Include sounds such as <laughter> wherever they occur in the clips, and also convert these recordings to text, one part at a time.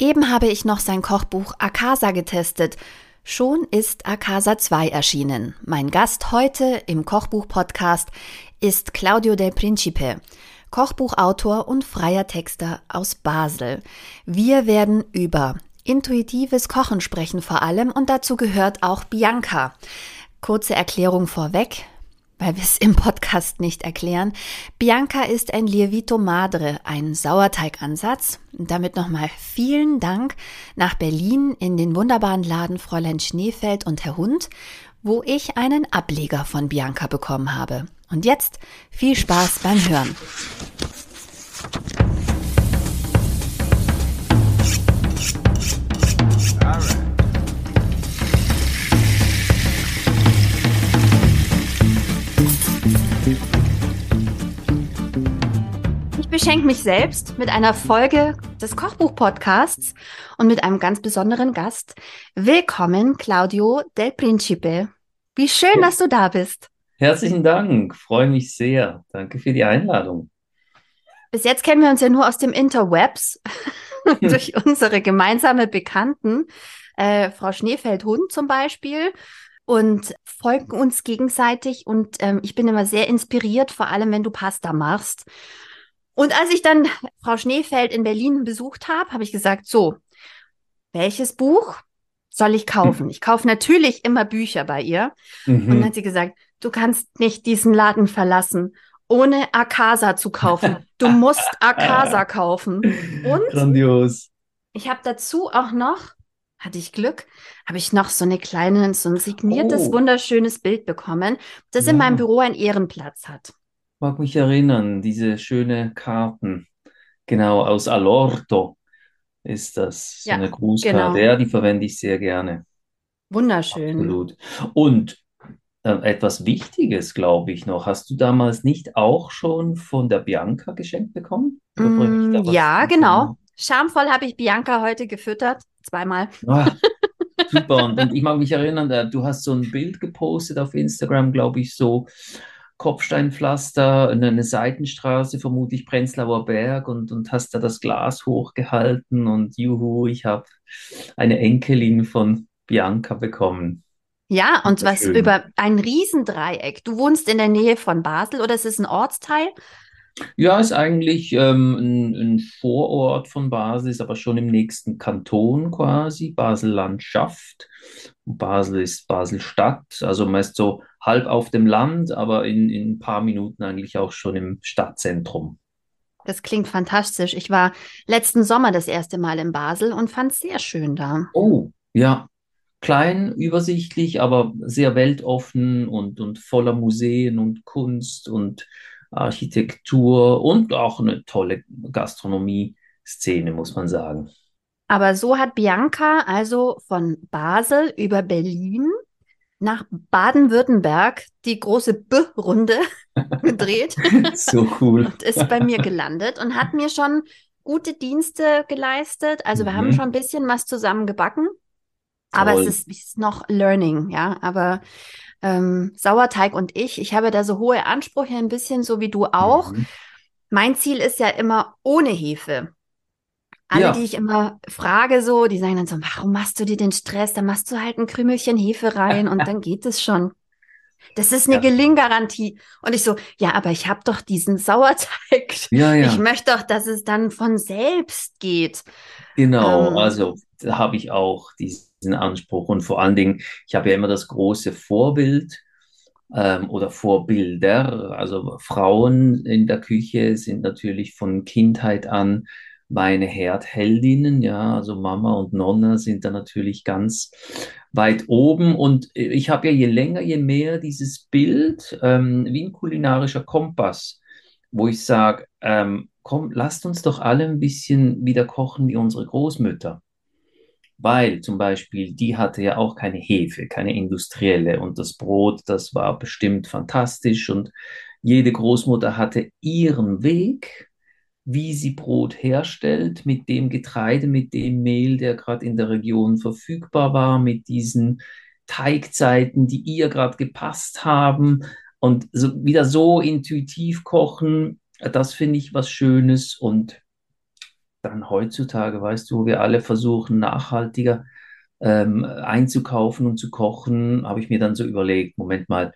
Eben habe ich noch sein Kochbuch Akasa getestet. Schon ist Akasa 2 erschienen. Mein Gast heute im Kochbuch-Podcast ist Claudio del Principe, Kochbuchautor und freier Texter aus Basel. Wir werden über intuitives Kochen sprechen vor allem und dazu gehört auch Bianca. Kurze Erklärung vorweg weil wir es im Podcast nicht erklären. Bianca ist ein Lievito Madre, ein Sauerteigansatz. Und damit nochmal vielen Dank nach Berlin in den wunderbaren Laden Fräulein Schneefeld und Herr Hund, wo ich einen Ableger von Bianca bekommen habe. Und jetzt viel Spaß beim Hören. Beschenke mich selbst mit einer Folge des Kochbuch-Podcasts und mit einem ganz besonderen Gast. Willkommen, Claudio del Principe. Wie schön, dass du da bist. Herzlichen Dank, freue mich sehr. Danke für die Einladung. Bis jetzt kennen wir uns ja nur aus dem Interwebs <laughs> durch unsere gemeinsame Bekannten, äh, Frau Schneefeld-Hund zum Beispiel und folgen uns gegenseitig. Und ähm, ich bin immer sehr inspiriert, vor allem wenn du Pasta machst. Und als ich dann Frau Schneefeld in Berlin besucht habe, habe ich gesagt, so, welches Buch soll ich kaufen? Ich kaufe natürlich immer Bücher bei ihr. Mhm. Und dann hat sie gesagt, du kannst nicht diesen Laden verlassen, ohne Akasa zu kaufen. Du musst <laughs> Akasa kaufen. Und Grandios. Ich habe dazu auch noch, hatte ich Glück, habe ich noch so eine kleine, so ein signiertes, oh. wunderschönes Bild bekommen, das ja. in meinem Büro einen Ehrenplatz hat mag mich erinnern, diese schöne Karten. Genau, aus Alorto ist das, so ja, eine Grußkarte. Genau. Ja, die verwende ich sehr gerne. Wunderschön. Absolut. Und äh, etwas Wichtiges, glaube ich, noch. Hast du damals nicht auch schon von der Bianca geschenkt bekommen? Mm, ja, genau. Schamvoll habe ich Bianca heute gefüttert, zweimal. Ah, <laughs> super. Und, und, ich mag mich erinnern, äh, du hast so ein Bild gepostet auf Instagram, glaube ich, so Kopfsteinpflaster, eine Seitenstraße, vermutlich Prenzlauer Berg und, und hast da das Glas hochgehalten und juhu, ich habe eine Enkelin von Bianca bekommen. Ja, und was schön. über ein Riesendreieck. Du wohnst in der Nähe von Basel oder ist es ein Ortsteil? Ja, ist eigentlich ähm, ein, ein, Vorort von Basel, ist aber schon im nächsten Kanton quasi, Basel-Landschaft. Basel ist Basel-Stadt, also meist so halb auf dem Land, aber in, in ein paar Minuten eigentlich auch schon im Stadtzentrum. Das klingt fantastisch. Ich war letzten Sommer das erste Mal in Basel und fand es sehr schön da. Oh, ja. Klein, übersichtlich, aber sehr weltoffen und, und voller Museen und Kunst und Architektur und auch eine tolle Gastronomie-Szene, muss man sagen. Aber so hat Bianca also von Basel über Berlin nach Baden-Württemberg die große B-Runde <laughs> gedreht. so cool. und ist bei mir gelandet und hat mir schon gute Dienste geleistet. Also wir mhm. haben schon ein bisschen was zusammen gebacken. Aber es ist, ist, noch Learning, ja. Aber ähm, Sauerteig und ich, ich habe da so hohe Ansprüche, ein bisschen so wie du auch. Mhm. Mein Ziel ist ja immer ohne Hefe. Alle, ja. die ich immer frage, so, die sagen dann so, warum machst du dir den Stress? Da machst du halt ein Krümelchen Hefe rein und dann geht es schon. Das ist eine ja. Gelinggarantie. Und ich so, ja, aber ich habe doch diesen Sauerteig. <laughs> Ja, ja. Ich möchte doch, dass es dann von selbst geht. Genau, ähm, also da habe ich auch diesen Anspruch. Und vor allen Dingen, ich habe ja immer das große Vorbild ähm, oder Vorbilder. Also Frauen in der Küche sind natürlich von Kindheit an meine Herdheldinnen, ja, also Mama und Nonna sind da natürlich ganz weit oben. Und ich habe ja je länger, je mehr dieses Bild ähm, wie ein kulinarischer Kompass, wo ich sage, ähm, komm, lasst uns doch alle ein bisschen wieder kochen wie unsere Großmütter. Weil zum Beispiel, die hatte ja auch keine Hefe, keine industrielle. Und das Brot, das war bestimmt fantastisch. Und jede Großmutter hatte ihren Weg wie sie Brot herstellt, mit dem Getreide, mit dem Mehl, der gerade in der Region verfügbar war, mit diesen Teigzeiten, die ihr gerade gepasst haben und so, wieder so intuitiv kochen, das finde ich was Schönes und dann heutzutage, weißt du, wir alle versuchen, nachhaltiger ähm, einzukaufen und zu kochen, habe ich mir dann so überlegt, Moment mal,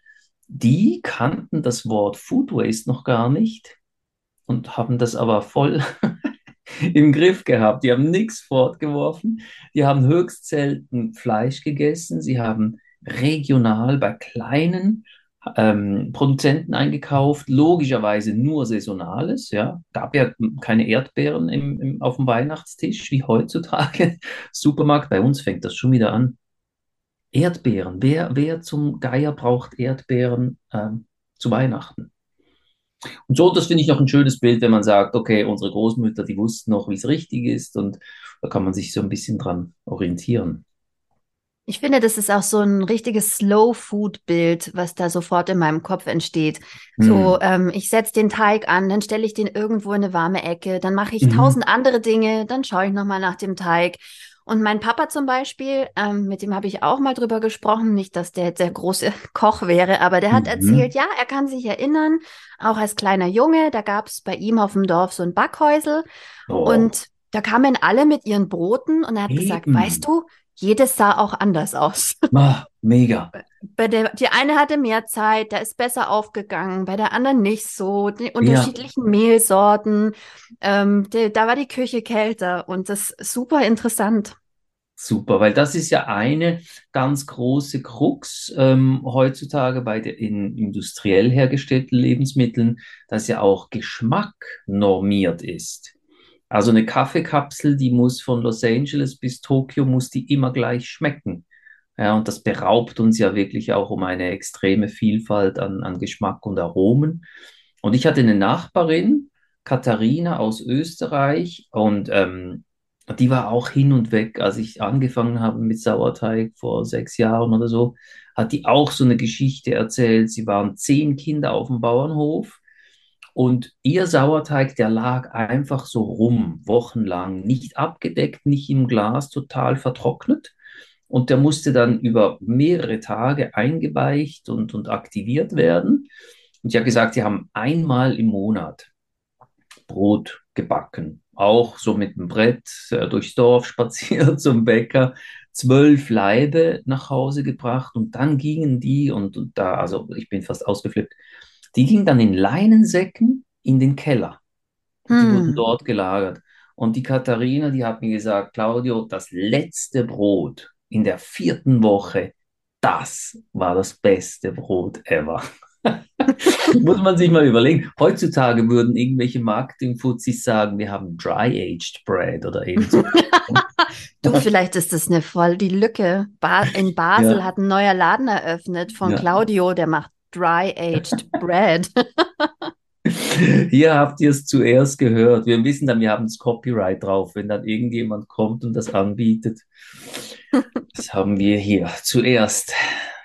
die kannten das Wort Food Waste noch gar nicht und haben das aber voll <laughs> im Griff gehabt. Die haben nichts fortgeworfen, die haben höchst selten Fleisch gegessen, sie haben regional bei kleinen ähm, Produzenten eingekauft, logischerweise nur Saisonales, ja. Gab ja keine Erdbeeren im, im, auf dem Weihnachtstisch wie heutzutage. <laughs> Supermarkt, bei uns fängt das schon wieder an. Erdbeeren, wer, wer zum Geier braucht Erdbeeren ähm, zu Weihnachten? Und so, das finde ich noch ein schönes Bild, wenn man sagt, okay, unsere Großmütter, die wussten noch, wie es richtig ist und da kann man sich so ein bisschen dran orientieren. Ich finde, das ist auch so ein richtiges Slow-Food-Bild, was da sofort in meinem Kopf entsteht. Mhm. So, ähm, ich setze den Teig an, dann stelle ich den irgendwo in eine warme Ecke, dann mache ich mhm. tausend andere Dinge, dann schaue ich nochmal nach dem Teig. Und mein Papa zum Beispiel, ähm, mit dem habe ich auch mal drüber gesprochen, nicht, dass der jetzt der große <laughs> Koch wäre, aber der hat mhm. erzählt, ja, er kann sich erinnern, auch als kleiner Junge, da gab es bei ihm auf dem Dorf so ein Backhäusel oh. und da kamen alle mit ihren Broten und er hat Eben. gesagt, weißt du, jedes sah auch anders aus. Ah, mega. Bei der, die eine hatte mehr Zeit, da ist besser aufgegangen, bei der anderen nicht so. Die unterschiedlichen ja. Mehlsorten, ähm, die, da war die Küche kälter und das ist super interessant. Super, weil das ist ja eine ganz große Krux ähm, heutzutage bei den industriell hergestellten Lebensmitteln, dass ja auch Geschmack normiert ist. Also eine Kaffeekapsel, die muss von Los Angeles bis Tokio, muss die immer gleich schmecken. Ja, und das beraubt uns ja wirklich auch um eine extreme Vielfalt an, an Geschmack und Aromen. Und ich hatte eine Nachbarin, Katharina aus Österreich, und ähm, die war auch hin und weg, als ich angefangen habe mit Sauerteig vor sechs Jahren oder so, hat die auch so eine Geschichte erzählt. Sie waren zehn Kinder auf dem Bauernhof und ihr Sauerteig, der lag einfach so rum, wochenlang, nicht abgedeckt, nicht im Glas, total vertrocknet. Und der musste dann über mehrere Tage eingeweicht und, und aktiviert werden. Und sie hat gesagt, sie haben einmal im Monat Brot gebacken. Auch so mit dem Brett äh, durchs Dorf <laughs> spaziert zum Bäcker, zwölf Laibe nach Hause gebracht und dann gingen die und, und da, also ich bin fast ausgeflippt, die ging dann in Leinensäcken in den Keller. Die hm. wurden dort gelagert. Und die Katharina, die hat mir gesagt, Claudio, das letzte Brot in der vierten Woche, das war das beste Brot ever. <laughs> Muss man sich mal überlegen. Heutzutage würden irgendwelche Marketing-Fuzis sagen, wir haben Dry-Aged Bread oder eben so. <laughs> du, vielleicht ist das eine voll die Lücke. Ba in Basel ja. hat ein neuer Laden eröffnet von ja. Claudio, der macht Dry-Aged <laughs> Bread. Hier habt ihr es zuerst gehört. Wir wissen dann, wir haben das Copyright drauf, wenn dann irgendjemand kommt und das anbietet. <laughs> Das haben wir hier zuerst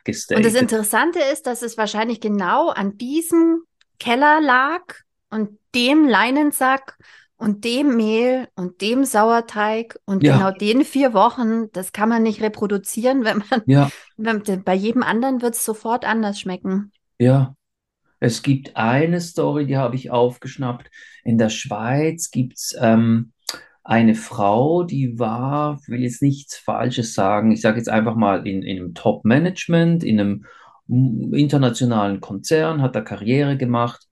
gestatet. Und das Interessante ist, dass es wahrscheinlich genau an diesem Keller lag und dem Leinensack und dem Mehl und dem Sauerteig und ja. genau den vier Wochen, das kann man nicht reproduzieren, wenn man, ja. <laughs> wenn, bei jedem anderen wird es sofort anders schmecken. Ja, es gibt eine Story, die habe ich aufgeschnappt. In der Schweiz gibt es ähm, eine Frau, die war, ich will jetzt nichts Falsches sagen, ich sage jetzt einfach mal in, in einem Top-Management, in einem internationalen Konzern, hat da Karriere gemacht.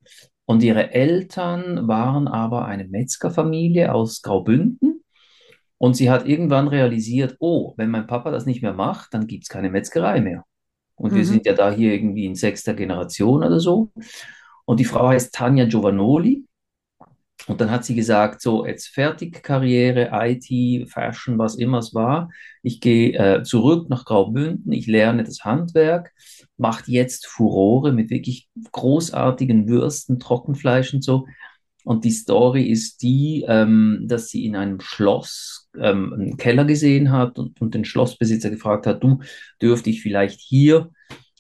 Und ihre Eltern waren aber eine Metzgerfamilie aus Graubünden. Und sie hat irgendwann realisiert, oh, wenn mein Papa das nicht mehr macht, dann gibt es keine Metzgerei mehr. Und mhm. wir sind ja da hier irgendwie in sechster Generation oder so. Und die Frau heißt Tanja Giovanoli. Und dann hat sie gesagt, so, jetzt fertig Karriere, IT, Fashion, was immer es war. Ich gehe äh, zurück nach Graubünden, ich lerne das Handwerk, macht jetzt Furore mit wirklich großartigen Würsten, Trockenfleisch und so. Und die Story ist die, ähm, dass sie in einem Schloss ähm, einen Keller gesehen hat und, und den Schlossbesitzer gefragt hat, du dürfte ich vielleicht hier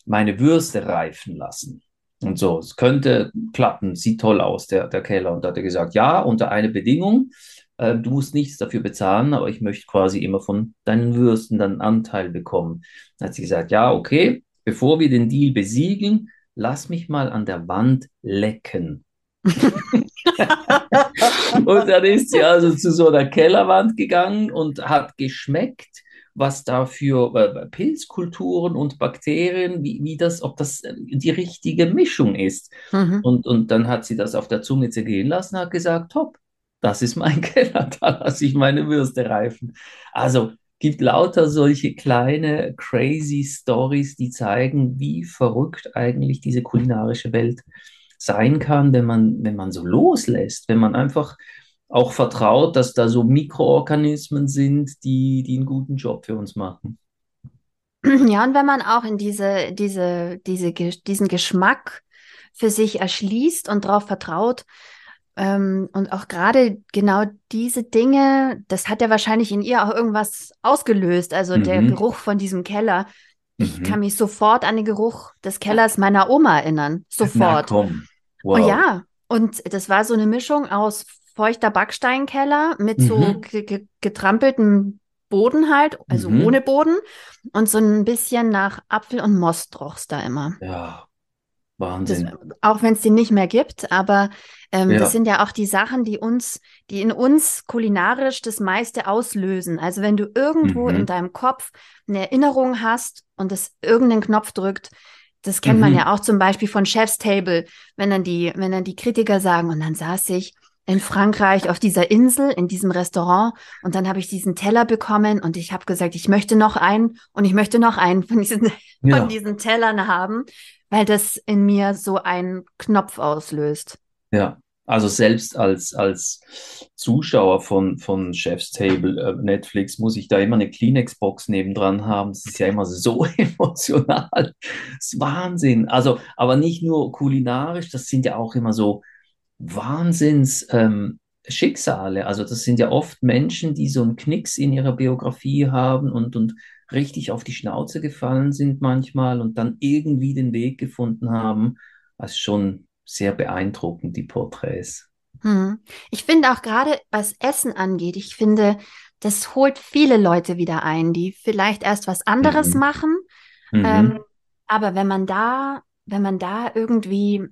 meine Würste reifen lassen. Und so, es könnte klappen, sieht toll aus, der, der Keller. Und da hat er gesagt, ja, unter einer Bedingung, äh, du musst nichts dafür bezahlen, aber ich möchte quasi immer von deinen Würsten dann Anteil bekommen. Dann hat sie gesagt, ja, okay, bevor wir den Deal besiegeln, lass mich mal an der Wand lecken. <laughs> und dann ist sie also zu so einer Kellerwand gegangen und hat geschmeckt, was da für äh, Pilzkulturen und Bakterien, wie, wie das, ob das äh, die richtige Mischung ist. Mhm. Und, und dann hat sie das auf der Zunge zergehen lassen, hat gesagt, top, das ist mein <laughs> Keller, da lasse ich meine Würste reifen. Also gibt lauter solche kleine crazy Stories, die zeigen, wie verrückt eigentlich diese kulinarische Welt sein kann, wenn man, wenn man so loslässt, wenn man einfach auch vertraut, dass da so Mikroorganismen sind, die, die einen guten Job für uns machen. <clears throat> Ja, und wenn man auch in diese, diese, diese, diesen Geschmack für sich erschließt und darauf vertraut, ähm, und auch gerade genau diese Dinge, das hat ja wahrscheinlich in ihr auch irgendwas ausgelöst. Also mhm. der Geruch von diesem Keller. Ich mhm. kann mich sofort an den Geruch des Kellers meiner Oma erinnern. Sofort. Na, komm. Wow. Oh ja, und das war so eine Mischung aus feuchter Backsteinkeller mit mhm. so getrampeltem Boden halt, also mhm. ohne Boden und so ein bisschen nach Apfel und Most roch's da immer. Ja, Wahnsinn. Das, auch wenn es den nicht mehr gibt, aber ähm, ja. das sind ja auch die Sachen, die uns, die in uns kulinarisch das meiste auslösen. Also wenn du irgendwo mhm. in deinem Kopf eine Erinnerung hast und es irgendeinen Knopf drückt, das kennt mhm. man ja auch zum Beispiel von Chef's Table, wenn dann die, wenn dann die Kritiker sagen, und dann saß ich in Frankreich auf dieser Insel, in diesem Restaurant. Und dann habe ich diesen Teller bekommen und ich habe gesagt, ich möchte noch einen und ich möchte noch einen von diesen, ja. von diesen Tellern haben, weil das in mir so einen Knopf auslöst. Ja, also selbst als, als Zuschauer von, von Chef's Table äh, Netflix muss ich da immer eine Kleenex-Box nebendran haben. Das ist ja immer so <laughs> emotional. Das ist Wahnsinn. Also, aber nicht nur kulinarisch, das sind ja auch immer so Wahnsinns ähm. Also das sind ja oft Menschen, die so einen Knicks in ihrer Biografie haben und, und richtig auf die Schnauze gefallen sind manchmal und dann irgendwie den Weg gefunden haben. Das ist schon sehr beeindruckend, die Porträts. Hm. Ich finde auch gerade, was Essen angeht, ich finde, das holt viele Leute wieder ein, die vielleicht erst was anderes mhm. machen. Mhm. Ähm, aber wenn man da, wenn man da irgendwie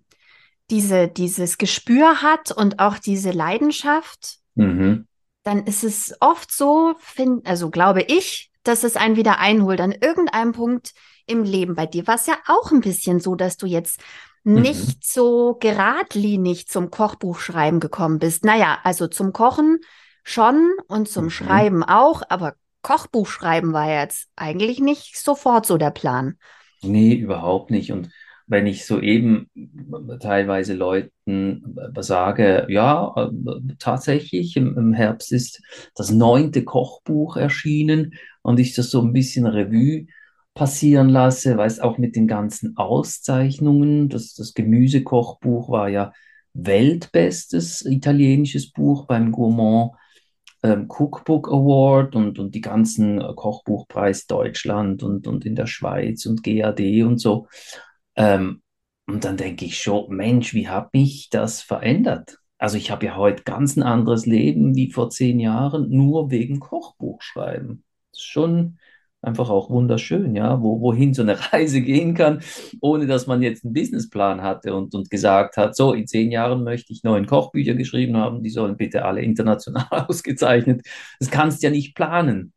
diese, dieses Gespür hat und auch diese Leidenschaft, mhm. dann ist es oft so, find, also glaube ich, dass es einen wieder einholt an irgendeinem Punkt im Leben. Bei dir war es ja auch ein bisschen so, dass du jetzt mhm. nicht so geradlinig zum Kochbuchschreiben gekommen bist. Naja, also zum Kochen schon und zum mhm. Schreiben auch, aber Kochbuchschreiben war jetzt eigentlich nicht sofort so der Plan. Nee, überhaupt nicht. Und wenn ich soeben teilweise Leuten sage, ja, tatsächlich im, im, Herbst ist das neunte Kochbuch erschienen und ich das so ein bisschen Revue passieren lasse, weiß auch mit den ganzen Auszeichnungen, das, das Gemüsekochbuch war ja weltbestes italienisches Buch beim Gourmand ähm, Cookbook Award und, und die ganzen Kochbuchpreis Deutschland und, und in der Schweiz und GAD und so. Ähm, und dann denke ich schon, Mensch, wie hat mich das verändert? Also ich habe ja heute ganz ein anderes Leben wie vor zehn Jahren, nur wegen Kochbuchschreiben. Das ist schon einfach auch wunderschön, ja, wo, wohin so eine <laughs> Reise gehen kann, ohne dass man jetzt einen Businessplan hatte und, und gesagt hat, so, in zehn Jahren möchte ich neun Kochbücher geschrieben haben, die sollen bitte alle international <laughs> ausgezeichnet. Das kannst du ja nicht planen.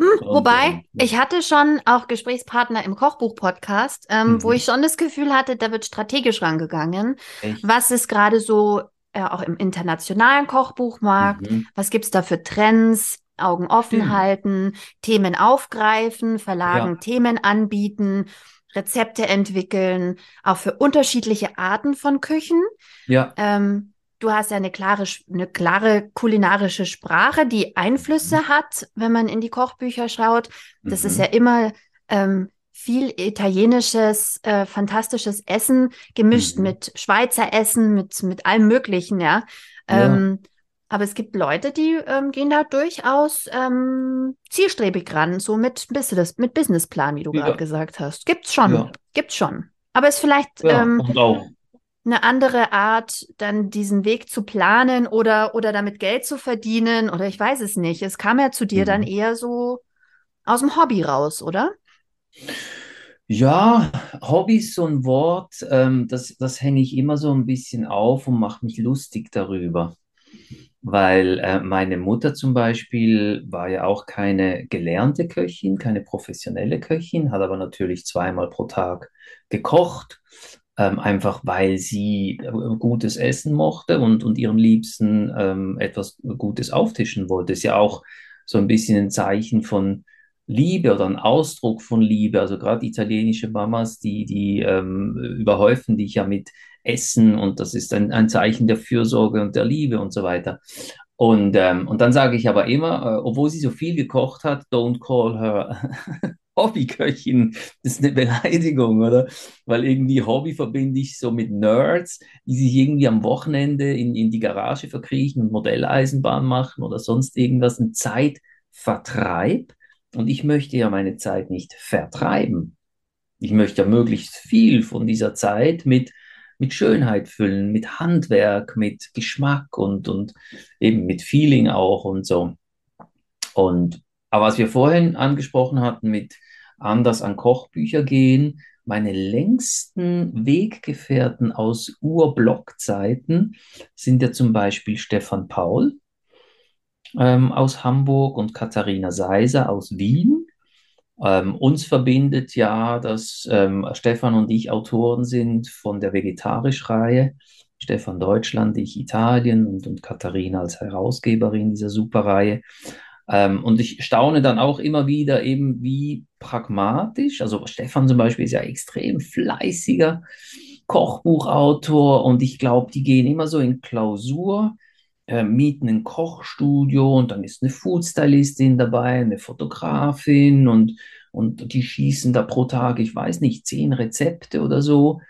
Hm, wobei, ich hatte schon auch Gesprächspartner im Kochbuch-Podcast, ähm, mhm. wo ich schon das Gefühl hatte, da wird strategisch rangegangen. Echt? Was ist gerade so äh, auch im internationalen Kochbuchmarkt? Mhm. Was gibt's da für Trends? Augen offen mhm. halten, Themen aufgreifen, Verlagen ja. Themen anbieten, Rezepte entwickeln, auch für unterschiedliche Arten von Küchen. Ja. Ähm, du hast ja eine klare, eine klare kulinarische Sprache, die Einflüsse mhm. hat, wenn man in die Kochbücher schaut. Das mhm. ist ja immer ähm, viel italienisches, äh, fantastisches Essen gemischt mhm. mit Schweizer Essen, mit, mit allem Möglichen, ja. Ähm, ja. Aber es gibt Leute, die ähm, gehen da durchaus ähm, zielstrebig ran, so mit Business, mit Businessplan, wie du ja. gerade gesagt hast. Gibt's schon, ja. gibt's schon. Aber es ist vielleicht ja, ähm, eine andere Art, dann diesen Weg zu planen oder, oder damit Geld zu verdienen oder ich weiß es nicht. Es kam ja zu dir mhm. dann eher so aus dem Hobby raus, oder? Ja, Hobby ist so ein Wort, ähm, das, das hänge ich immer so ein bisschen auf und mache mich lustig darüber. Weil äh, meine Mutter zum Beispiel war ja auch keine gelernte Köchin, keine professionelle Köchin, hat aber natürlich zweimal pro Tag gekocht, ähm, einfach weil sie äh, gutes Essen mochte und, und ihren Liebsten ähm, etwas Gutes auftischen wollte. Ist ja auch so ein bisschen ein Zeichen von Liebe oder ein Ausdruck von Liebe. Also gerade italienische Mamas, die, die ähm, überhäufen dich ja mit Essen und das ist ein, ein Zeichen der Fürsorge und der Liebe und so weiter. Und, ähm, und dann sage ich aber immer, äh, obwohl sie so viel gekocht hat, don't call her <laughs> Hobbyköchin. Das ist eine Beleidigung, oder? Weil irgendwie Hobby verbinde ich so mit Nerds, die sich irgendwie am Wochenende in, in die Garage verkriechen und Modelleisenbahn machen oder sonst irgendwas, ein Zeitvertreib. Und ich möchte ja meine Zeit nicht vertreiben. Ich möchte ja möglichst viel von dieser Zeit mit, mit Schönheit füllen, mit Handwerk, mit Geschmack und, und eben mit Feeling auch und so. Und aber was wir vorhin angesprochen hatten mit anders an Kochbücher gehen, meine längsten Weggefährten aus Urblockzeiten sind ja zum Beispiel Stefan Paul ähm, aus Hamburg und Katharina Seiser aus Wien. Ähm, uns verbindet ja, dass ähm, Stefan und ich Autoren sind von der Vegetarisch-Reihe. Stefan Deutschland, ich Italien und, und Katharina als Herausgeberin dieser Superreihe. Ähm, und ich staune dann auch immer wieder eben, wie pragmatisch, also Stefan zum Beispiel ist ja extrem fleißiger Kochbuchautor und ich glaube, die gehen immer so in Klausur, äh, mieten ein Kochstudio und dann ist eine Foodstylistin dabei, eine Fotografin und, und die schießen da pro Tag, ich weiß nicht, zehn Rezepte oder so.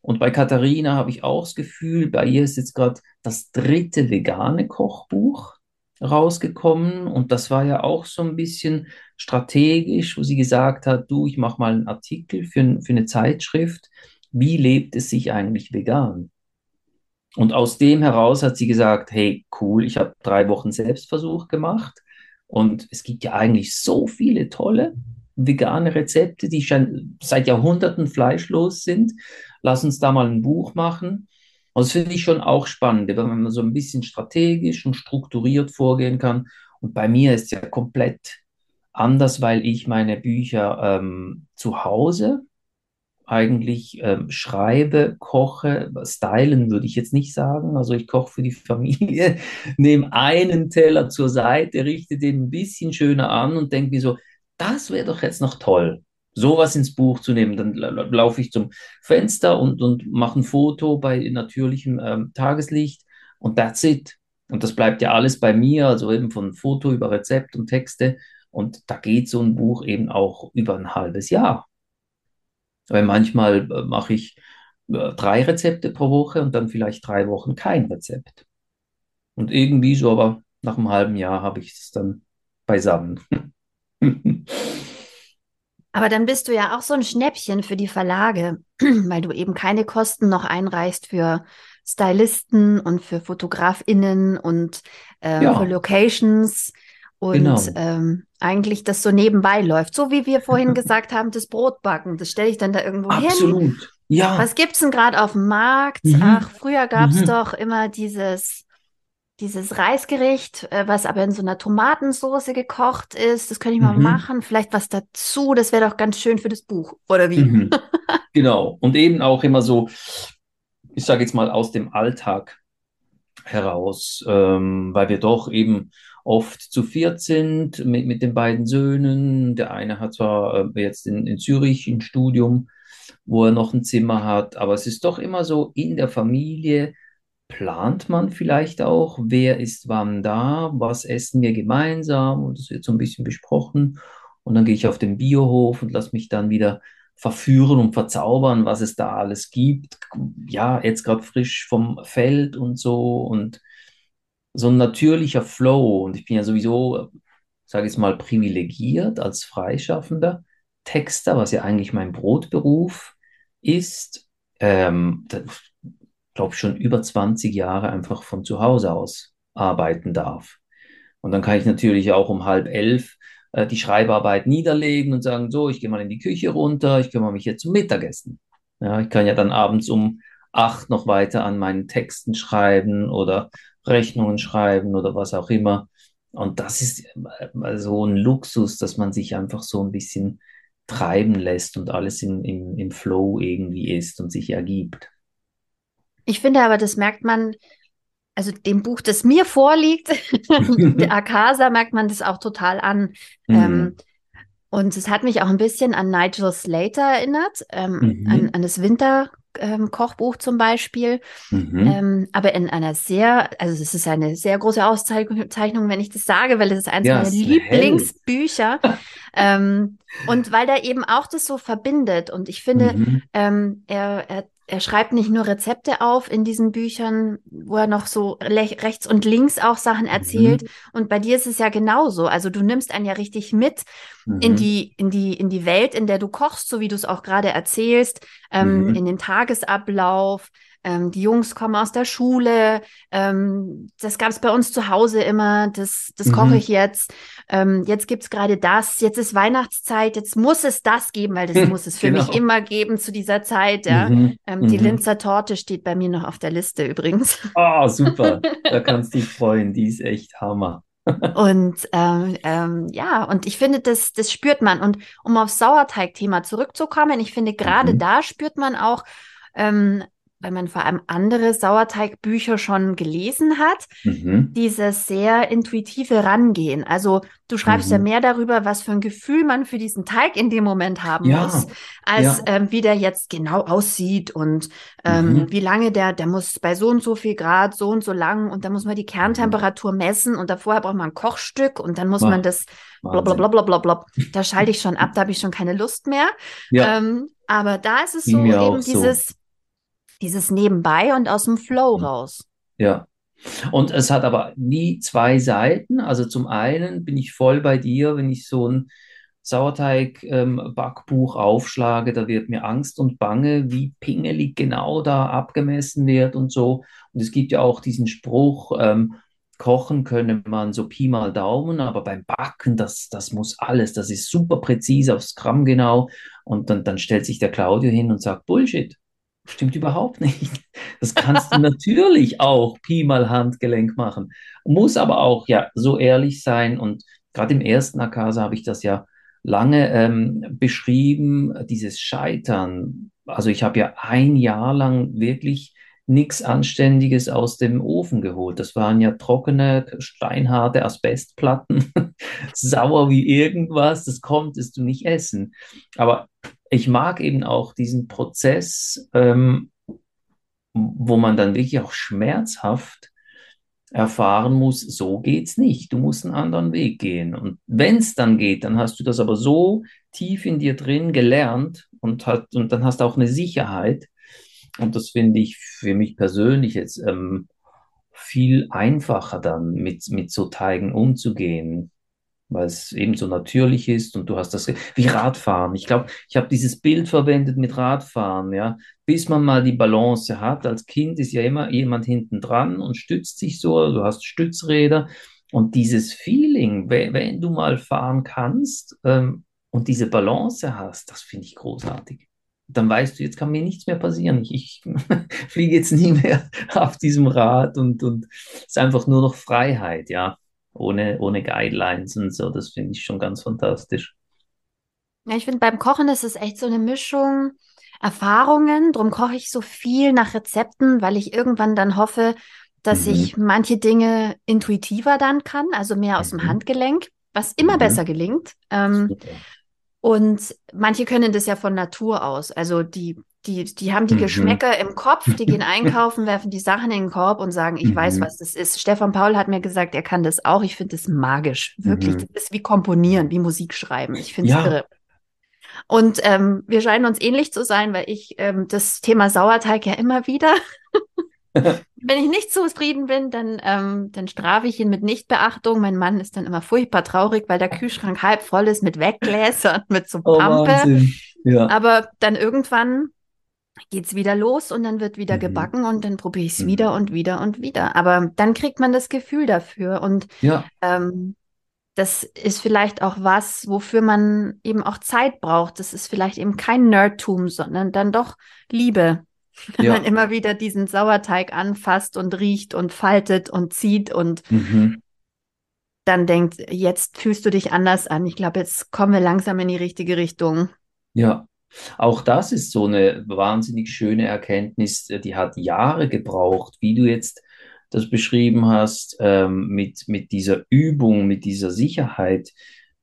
Und bei Katharina habe ich auch das Gefühl, bei ihr ist jetzt gerade das dritte vegane Kochbuch rausgekommen und das war ja auch so ein bisschen strategisch, wo sie gesagt hat, du, ich mache mal einen Artikel für, für eine Zeitschrift, wie lebt es sich eigentlich vegan? Und aus dem heraus hat sie gesagt, hey, cool, ich habe drei Wochen Selbstversuch gemacht und es gibt ja eigentlich so viele tolle vegane Rezepte, die schon seit Jahrhunderten fleischlos sind. Lass uns da mal ein Buch machen. Und das finde ich schon auch spannend, wenn man so ein bisschen strategisch und strukturiert vorgehen kann. Und bei mir ist es ja komplett anders, weil ich meine Bücher ähm, zu Hause eigentlich ähm, schreibe, koche, stylen würde ich jetzt nicht sagen. Also ich koche für die Familie, <laughs> nehme einen Teller zur Seite, richte den ein bisschen schöner an und denke mir so, das wäre doch jetzt noch toll, sowas ins Buch zu nehmen. Dann laufe ich zum Fenster und, und mache ein Foto bei natürlichem ähm, Tageslicht und that's it. Und das bleibt ja alles bei mir, also eben von Foto über Rezept und Texte. Und da geht so ein Buch eben auch über ein halbes Jahr. Weil manchmal äh, mache ich äh, drei Rezepte pro Woche und dann vielleicht drei Wochen kein Rezept. Und irgendwie so, aber nach einem halben Jahr habe ich es dann beisammen. <laughs> Aber dann bist du ja auch so ein Schnäppchen für die Verlage, <clears throat> weil du eben keine Kosten noch einreichst für Stylisten und für FotografInnen und äh, Ja, für Locations und genau. ähm, eigentlich das so nebenbei läuft. So wie wir vorhin <laughs> gesagt haben, das Brotbacken, das stelle ich dann da irgendwo hin. Absolut. Ja. Was gibt's denn gerade auf dem Markt? Mhm. Ach, früher gab's Mhm. doch immer dieses dieses Reisgericht, äh, was aber in so einer Tomatensoße gekocht ist, das könnte ich mal Mhm. machen. Vielleicht was dazu, das wäre doch ganz schön für das Buch, oder wie? Mhm. <laughs> Genau. Und eben auch immer so, ich sage jetzt mal, aus dem Alltag heraus, ähm, weil wir doch eben oft zu viert sind mit, mit den beiden Söhnen. Der eine hat zwar äh, jetzt in, in Zürich ein Studium, wo er noch ein Zimmer hat, aber es ist doch immer so in der Familie. Plant man vielleicht auch, wer ist wann da, was essen wir gemeinsam und das wird so ein bisschen besprochen. Und dann gehe ich auf den Biohof und lasse mich dann wieder verführen und verzaubern, was es da alles gibt. Ja, jetzt gerade frisch vom Feld und so und so ein natürlicher Flow. Und ich bin ja sowieso, sage ich mal, privilegiert als freischaffender Texter, was ja eigentlich mein Brotberuf ist. Ähm, glaube schon über 20 Jahre einfach von zu Hause aus arbeiten darf. Und dann kann ich natürlich auch um halb elf äh, die Schreibarbeit niederlegen und sagen, so, ich gehe mal in die Küche runter, ich kümmere mich jetzt zum Mittagessen. Ja, ich kann ja dann abends um acht noch weiter an meinen Texten schreiben oder Rechnungen schreiben oder was auch immer. Und das ist äh, so ein Luxus, dass man sich einfach so ein bisschen treiben lässt und alles im, im, im Flow irgendwie ist und sich ergibt. Ich finde aber, das merkt man, also dem Buch, das mir vorliegt, <laughs> der Akasa, merkt man das auch total an. Mhm. Ähm, und es hat mich auch ein bisschen an Nigel Slater erinnert, ähm, mhm. an, an das Winter, ähm, Kochbuch zum Beispiel, mhm. ähm, aber in einer sehr, also es ist eine sehr große Auszeichnung, wenn ich das sage, weil es ist eines ja, meiner Lieblingsbücher <laughs> ähm, und weil er eben auch das so verbindet und ich finde, mhm. ähm, er, er er schreibt nicht nur Rezepte auf in diesen Büchern, wo er noch so rechts und links auch Sachen erzählt. Mhm. Und bei dir ist es ja genauso. Also du nimmst einen ja richtig mit mhm. in die, in die, in die Welt, in der du kochst, so wie du es auch gerade erzählst, ähm, mhm. in den Tagesablauf. Ähm, die Jungs kommen aus der Schule. Ähm, das gab es bei uns zu Hause immer. Das, das mhm. koche ich jetzt. Ähm, jetzt gibt's gerade das. Jetzt ist Weihnachtszeit. Jetzt muss es das geben, weil das <laughs> muss es für genau. mich immer geben zu dieser Zeit. Ja? Mhm. Ähm, die mhm. Linzer Torte steht bei mir noch auf der Liste übrigens. Ah, oh, super. <laughs> Da kannst du dich freuen. Die ist echt Hammer. und ähm, ähm, ja, und ich finde, das, das spürt man. Und um aufs Sauerteig-Thema zurückzukommen, ich finde, gerade mhm. da spürt man auch, ähm, weil man vor allem andere Sauerteigbücher schon gelesen hat, mhm. dieses sehr intuitive Rangehen. Also du schreibst mhm. ja mehr darüber, was für ein Gefühl man für diesen Teig in dem Moment haben ja. muss, als ja. ähm, wie der jetzt genau aussieht und ähm, mhm. wie lange der, der muss bei so und so viel Grad, so und so lang und dann muss man die Kerntemperatur messen und davor braucht man ein Kochstück und dann muss wow. man das blablabla. Da schalte <laughs> ich schon ab, da habe ich schon keine Lust mehr. Ja. Ähm, aber da ist es so eben dieses, so dieses Nebenbei und aus dem Flow mhm. raus. Ja. Und es hat aber nie zwei Seiten. Also zum einen bin ich voll bei dir, wenn ich so ein Sauerteig-Backbuch ähm, aufschlage, da wird mir Angst und Bange, wie pingelig genau da abgemessen wird und so. Und es gibt ja auch diesen Spruch, ähm, kochen könne man so Pi mal Daumen, aber beim Backen, das, das muss alles, das ist super präzise aufs Gramm genau. Und dann, dann stellt sich der Claudio hin und sagt, Bullshit. Stimmt überhaupt nicht. Das kannst du <laughs> natürlich auch Pi mal Handgelenk machen. Muss aber auch ja so ehrlich sein. Und gerade im ersten Akasa habe ich das ja lange ähm, beschrieben, dieses Scheitern. Also ich habe ja ein Jahr lang wirklich nichts Anständiges aus dem Ofen geholt. Das waren ja trockene, steinharte Asbestplatten, <laughs> sauer wie irgendwas. Das konntest du nicht essen. Aber ich mag eben auch diesen Prozess, ähm, wo man dann wirklich auch schmerzhaft erfahren muss, so geht's nicht. Du musst einen anderen Weg gehen. Und wenn es dann geht, dann hast du das aber so tief in dir drin gelernt und, hat, und dann hast du auch eine Sicherheit. Und das finde ich für mich persönlich jetzt ähm, viel einfacher dann mit, mit so Teigen umzugehen weil es eben so natürlich ist und du hast das wie Radfahren. Ich glaube, ich habe dieses Bild verwendet mit Radfahren, ja, bis man mal die Balance hat. Als Kind ist ja immer jemand hinten dran und stützt sich so, du hast Stützräder und dieses Feeling, wenn, du mal fahren kannst ähm, und diese Balance hast, das finde ich großartig. Dann weißt du, jetzt kann mir nichts mehr passieren. Ich, ich <laughs> fliege jetzt nie mehr <laughs> auf diesem Rad und, und es ist einfach nur noch Freiheit, ja ohne, ohne Guidelines und so. Das finde ich schon ganz fantastisch. Ja, ich finde, beim Kochen ist es echt so eine Mischung Erfahrungen. Drum koche ich so viel nach Rezepten, weil ich irgendwann dann hoffe, dass mhm. ich manche Dinge intuitiver dann kann, also mehr aus mhm. dem Handgelenk, was immer mhm. besser gelingt. Ähm, und manche können das ja von Natur aus. Also die die, die haben die mhm. Geschmäcker im Kopf, die gehen <laughs> einkaufen, werfen die Sachen in den Korb und sagen, ich mhm. weiß, was das ist. Stefan Paul hat mir gesagt, er kann das auch. Ich finde das magisch. Wirklich, mhm. das ist wie komponieren, wie Musik schreiben. Ich finde es ja. irre. Und ähm, wir scheinen uns ähnlich zu sein, weil ich ähm, das Thema Sauerteig ja immer wieder, <laughs> <laughs> wenn ich nicht zufrieden bin, dann, ähm, dann strafe ich ihn mit Nichtbeachtung. Mein Mann ist dann immer furchtbar traurig, weil der Kühlschrank halb voll ist mit Weggläsern, mit so oh, Pampe. Oh, ja. Aber dann irgendwann geht's wieder los und dann wird wieder mhm. gebacken und dann probiere ich es mhm. wieder und wieder und wieder. Aber dann kriegt man das Gefühl dafür und ja. ähm, das ist vielleicht auch was, wofür man eben auch Zeit braucht. Das ist vielleicht eben kein Nerdtum, sondern dann doch Liebe. <laughs> Wenn ja. man immer wieder diesen Sauerteig anfasst und riecht und faltet und zieht und mhm. dann denkt, jetzt fühlst du dich anders an. Ich glaube, jetzt kommen wir langsam in die richtige Richtung. Ja, auch das ist so eine wahnsinnig schöne Erkenntnis, die hat Jahre gebraucht, wie du jetzt das beschrieben hast, ähm, mit, mit dieser Übung, mit dieser Sicherheit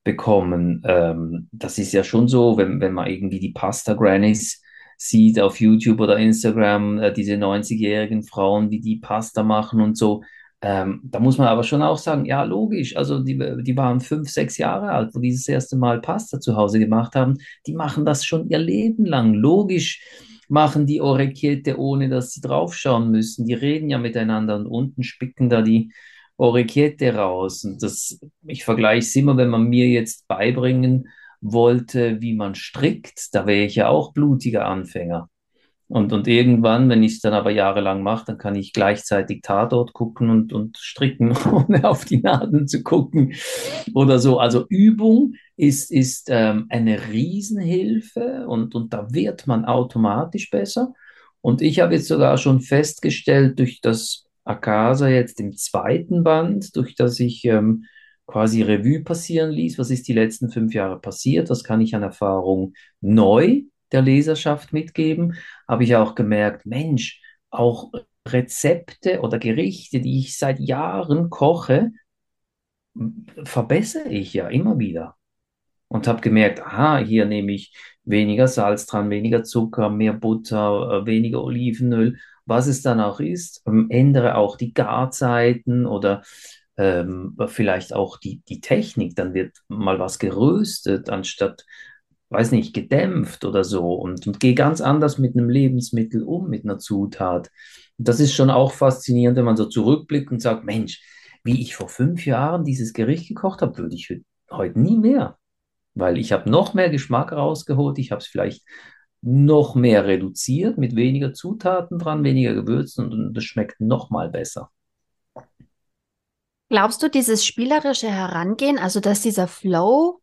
bekommen. Ähm, das ist ja schon so, wenn, wenn man irgendwie die Pasta Grannies sieht auf YouTube oder Instagram, äh, diese 90-jährigen Frauen, wie die Pasta machen und so. Ähm, da muss man aber schon auch sagen, ja, logisch, also die, die waren fünf, sechs Jahre alt, wo die das erste Mal Pasta zu Hause gemacht haben. Die machen das schon ihr Leben lang. Logisch machen die Orecchiette, ohne dass sie draufschauen müssen. Die reden ja miteinander und unten spicken da die Orecchiette raus. Und das, ich vergleiche es immer, wenn man mir jetzt beibringen wollte, wie man strickt, da wäre ich ja auch blutiger Anfänger. Und, und irgendwann, wenn ich es dann aber jahrelang mache, dann kann ich gleichzeitig Tatort gucken und, und stricken, <laughs> ohne auf die Nadeln zu gucken oder so. Also Übung ist, ist ähm, eine Riesenhilfe und, und da wird man automatisch besser. Und ich habe jetzt sogar schon festgestellt, durch das Akasa jetzt im zweiten Band, durch das ich ähm, quasi Revue passieren ließ, was ist die letzten fünf Jahre passiert, was kann ich an Erfahrung neu der Leserschaft mitgeben, habe ich auch gemerkt, Mensch, auch Rezepte oder Gerichte, die ich seit Jahren koche, verbessere ich ja immer wieder. Und habe gemerkt, aha, hier nehme ich weniger Salz dran, weniger Zucker, mehr Butter, äh, weniger Olivenöl, was es dann auch ist. Ähm, ändere auch die Garzeiten oder ähm, vielleicht auch die, die Technik. Dann wird mal was geröstet, anstatt weiß nicht, gedämpft oder so und, und gehe ganz anders mit einem Lebensmittel um, mit einer Zutat. Und das ist schon auch faszinierend, wenn man so zurückblickt und sagt, Mensch, wie ich vor fünf Jahren dieses Gericht gekocht habe, würde ich heute nie mehr. Weil ich habe noch mehr Geschmack rausgeholt, ich habe es vielleicht noch mehr reduziert, mit weniger Zutaten dran, weniger Gewürzen und es schmeckt noch mal besser. Glaubst du, dieses spielerische Herangehen, also dass dieser Flow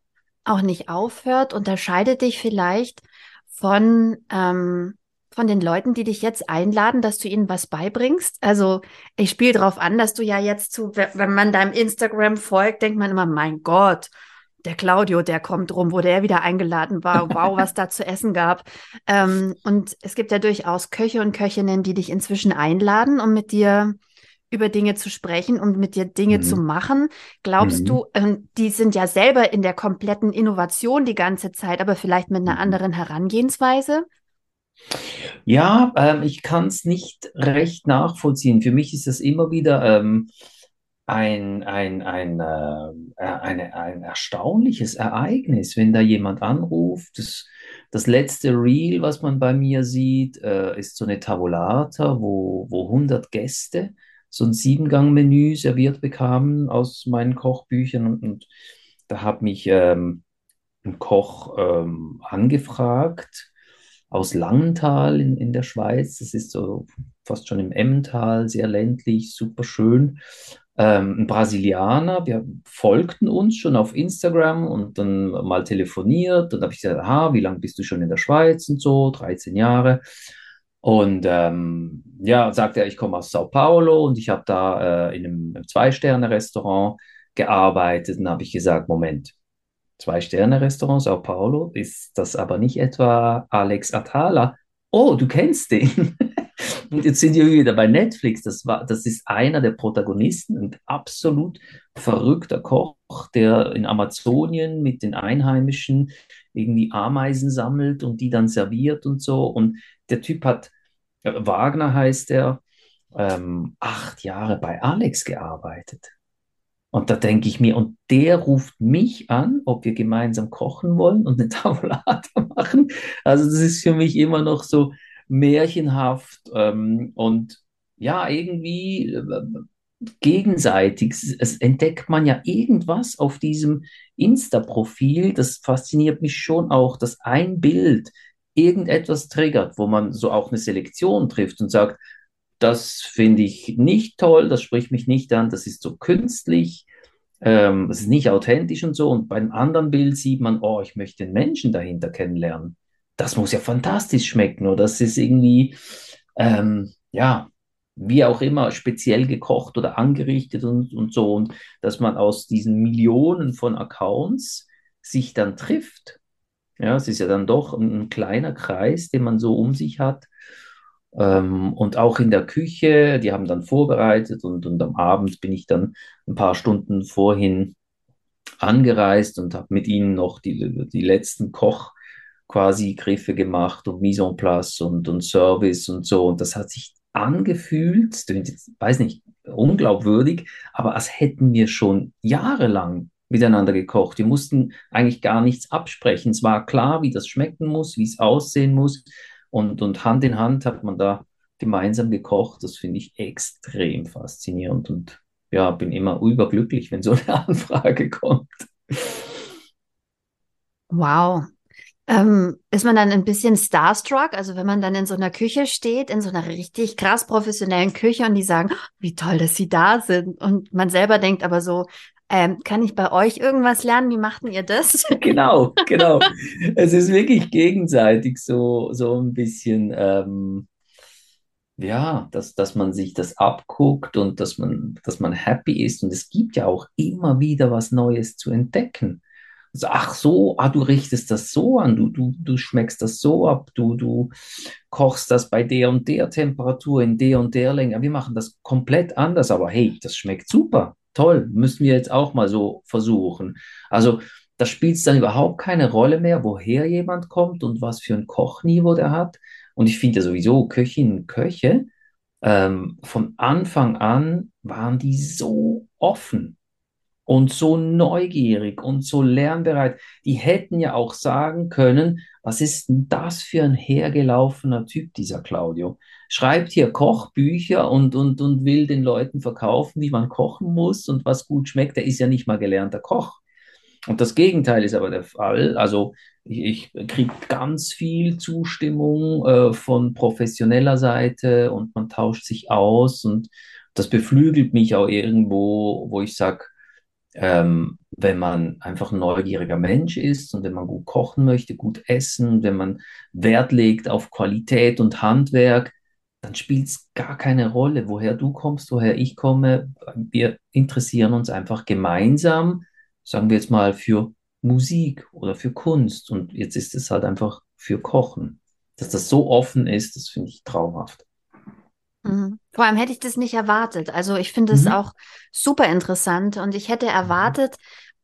auch nicht aufhört, unterscheidet dich vielleicht von, ähm, von den Leuten, die dich jetzt einladen, dass du ihnen was beibringst? Also ich spiele darauf an, dass du ja jetzt zu, wenn man deinem Instagram folgt, denkt man immer, mein Gott, der Claudio, der kommt rum, wo der wieder eingeladen war. Wow, was da zu essen gab. Ähm, und es gibt ja durchaus Köche und Köchinnen, die dich inzwischen einladen, um mit dir über Dinge zu sprechen und mit dir Dinge mhm. zu machen. Glaubst mhm. du, ähm, die sind ja selber in der kompletten Innovation die ganze Zeit, aber vielleicht mit einer mhm. anderen Herangehensweise? Ja, ähm, ich kann es nicht recht nachvollziehen. Für mich ist das immer wieder ähm, ein, ein, ein, äh, eine, ein erstaunliches Ereignis, wenn da jemand anruft. Das, das letzte Reel, was man bei mir sieht, äh, ist so eine Tabulata, wo, wo 100 Gäste so ein Siebengang-Menü serviert bekamen aus meinen Kochbüchern und, und da hat mich ähm, ein Koch ähm, angefragt aus Langenthal in, in der Schweiz. Das ist so fast schon im Emmental, sehr ländlich, super schön. Ähm, ein Brasilianer, wir folgten uns schon auf Instagram und dann mal telefoniert. Dann habe ich gesagt, aha, wie lange bist du schon in der Schweiz und so? 13 Jahre. Und ähm, ja, sagte er, ich komme aus Sao Paulo und ich habe da äh, in einem, Zwei-Sterne-Restaurant gearbeitet. Und habe ich gesagt, Moment, Zwei-Sterne-Restaurant Sao Paulo, ist das aber nicht etwa Alex Atala? Oh, du kennst den. <laughs> und jetzt sind wir wieder bei Netflix. Das war, das ist einer der Protagonisten, ein absolut verrückter Koch, der in Amazonien mit den Einheimischen irgendwie Ameisen sammelt und die dann serviert und so. Und der Typ hat Wagner heißt er, ähm, acht Jahre bei Alex gearbeitet. Und da denke ich mir, und der ruft mich an, ob wir gemeinsam kochen wollen und eine <laughs> Tavolata machen. Also das ist für mich immer noch so märchenhaft ähm, und ja, irgendwie äh, gegenseitig. Es entdeckt man ja irgendwas auf diesem Insta-Profil. Das fasziniert mich schon auch, dass ein Bild irgendetwas triggert, wo man so auch eine Selektion trifft und sagt, das finde ich nicht toll, das spricht mich nicht an, das ist so künstlich, Ähm, es ist nicht authentisch und so. Und beim anderen Bild sieht man, oh, ich möchte den Menschen dahinter kennenlernen. Das muss ja fantastisch schmecken, oder? Das ist irgendwie, ähm, ja, wie auch immer, speziell gekocht oder angerichtet und, und so. Und dass man aus diesen Millionen von Accounts sich dann trifft. Ja, es ist ja dann doch ein, ein kleiner Kreis, den man so um sich hat. Ähm, und auch in der Küche, die haben dann vorbereitet und, und am Abend bin ich dann ein paar Stunden vorhin angereist und habe mit ihnen noch die, die letzten Koch quasi Griffe gemacht und Mise en place und, und Service und so. Und das hat sich angefühlt, jetzt, weiß nicht, unglaubwürdig, aber als hätten wir schon jahrelang miteinander gekocht. Wir mussten eigentlich gar nichts absprechen. Es war klar, wie das schmecken muss, wie es aussehen muss. Und, und Hand in Hand hat man da gemeinsam gekocht. Das finde ich extrem faszinierend und ja, bin immer überglücklich, wenn so eine <laughs> Anfrage kommt. Wow. Ähm, ist man dann ein bisschen starstruck? Also wenn man dann in so einer Küche steht, in so einer richtig krass professionellen Küche und die sagen, oh, wie toll, dass sie da sind. Und man selber denkt aber so, ähm, kann ich bei euch irgendwas lernen? Wie machten ihr das? <laughs> Genau, genau. es ist wirklich <laughs> gegenseitig so, so ein bisschen, ähm, ja, dass, dass man sich das abguckt und dass man, dass man happy ist. Und es gibt ja auch immer wieder was Neues zu entdecken. Also, ach so, ah, du richtest das so an, du, du, du schmeckst das so ab, du, du kochst das bei der und der Temperatur in der und der Länge. Wir machen das komplett anders, aber hey, das schmeckt super toll, müssen wir jetzt auch mal so versuchen. Also da spielt es dann überhaupt keine Rolle mehr, woher jemand kommt und was für ein Kochniveau der hat. Und ich finde ja sowieso Köchinnen und Köche, ähm, von Anfang an waren die so offen und so neugierig und so lernbereit. Die hätten ja auch sagen können, was ist denn das für ein hergelaufener Typ, dieser Claudio? Schreibt hier Kochbücher und, und, und will den Leuten verkaufen, wie man kochen muss und was gut schmeckt. Der ist ja nicht mal gelernter Koch. Und das Gegenteil ist aber der Fall. Also ich, ich kriege ganz viel Zustimmung äh, von professioneller Seite und man tauscht sich aus und das beflügelt mich auch irgendwo, wo ich sage, ähm, wenn man einfach ein neugieriger Mensch ist und wenn man gut kochen möchte, gut essen, wenn man Wert legt auf Qualität und Handwerk, dann spielt es gar keine Rolle, woher du kommst, woher ich komme. Wir interessieren uns einfach gemeinsam, sagen wir jetzt mal, für Musik oder für Kunst. Und jetzt ist es halt einfach für Kochen. Dass das so offen ist, das finde ich traumhaft. Mhm. Vor allem hätte ich das nicht erwartet. Also ich finde es mhm. auch super interessant und ich hätte mhm. erwartet,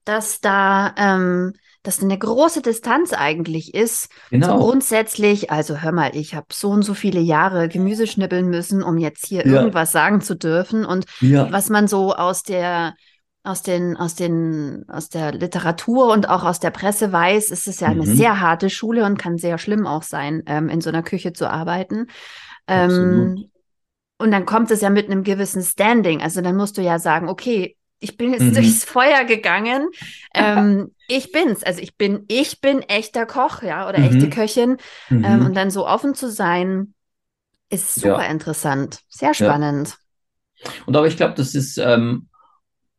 dass da ähm, dass eine große Distanz eigentlich ist. Genau. So grundsätzlich, also hör mal, ich habe so und so viele Jahre Gemüse schnippeln müssen, um jetzt hier ja. irgendwas sagen zu dürfen. Und ja. was man so aus der aus den, aus den, aus der Literatur und auch aus der Presse weiß, ist es ja eine mhm. sehr harte Schule und kann sehr schlimm auch sein, ähm, in so einer Küche zu arbeiten. Ähm, und dann kommt es ja mit einem gewissen Standing. Also dann musst du ja sagen, okay, ich bin jetzt mhm. durchs Feuer gegangen. <laughs> Ähm, ich bin's. Also ich bin, ich bin echter Koch, ja, oder mhm. echte Köchin. Mhm. Ähm, und dann so offen zu sein, ist super ja. interessant. Sehr spannend. Ja. Und aber ich glaube, das ist, ähm,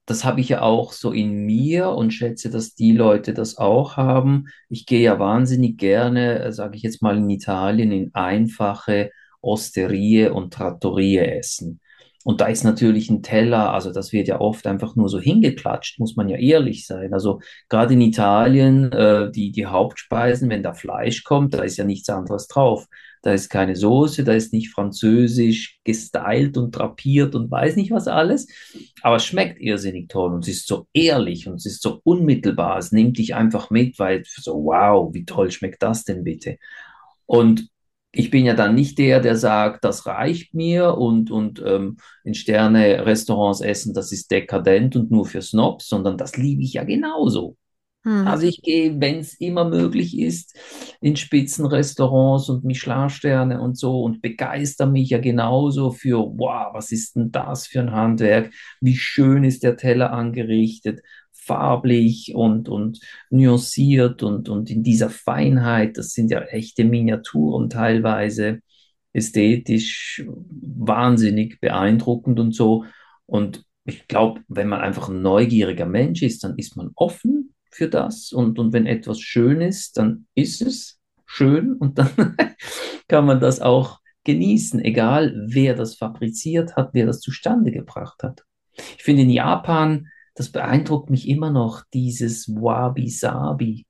das habe ich ja auch so in mir und schätze, dass die Leute das auch haben. Ich gehe ja wahnsinnig gerne, äh, sage ich jetzt mal in Italien, in einfache Osterie und Trattorie essen. Und da ist natürlich ein Teller, also das wird ja oft einfach nur so hingeklatscht, muss man ja ehrlich sein. Also gerade in Italien, äh, die, die Hauptspeisen, wenn da Fleisch kommt, da ist ja nichts anderes drauf. Da ist keine Soße, da ist nicht französisch gestylt und drapiert und weiß nicht was alles. Aber es schmeckt irrsinnig toll und es ist so ehrlich und es ist so unmittelbar. Es nimmt dich einfach mit, weil so, wow, wie toll schmeckt das denn bitte? Und ich bin ja dann nicht der, der sagt, das reicht mir und, und ähm, in Sterne-Restaurants essen, das ist dekadent und nur für Snobs, sondern das liebe ich ja genauso. Hm. Also ich gehe, wenn es immer möglich ist, in Spitzenrestaurants und Michelin-Sterne und so und begeister mich ja genauso für, wow, was ist denn das für ein Handwerk? Wie schön ist der Teller angerichtet? Farblich und, und nuanciert und, und in dieser Feinheit, das sind ja echte Miniaturen teilweise, ästhetisch wahnsinnig beeindruckend und so. Und ich glaube, wenn man einfach ein neugieriger Mensch ist, dann ist man offen für das. Und, und wenn etwas schön ist, dann ist es schön und dann <laughs> kann man das auch genießen, egal wer das fabriziert hat, wer das zustande gebracht hat. Ich finde in Japan, das beeindruckt mich immer noch, dieses Wabi-Sabi,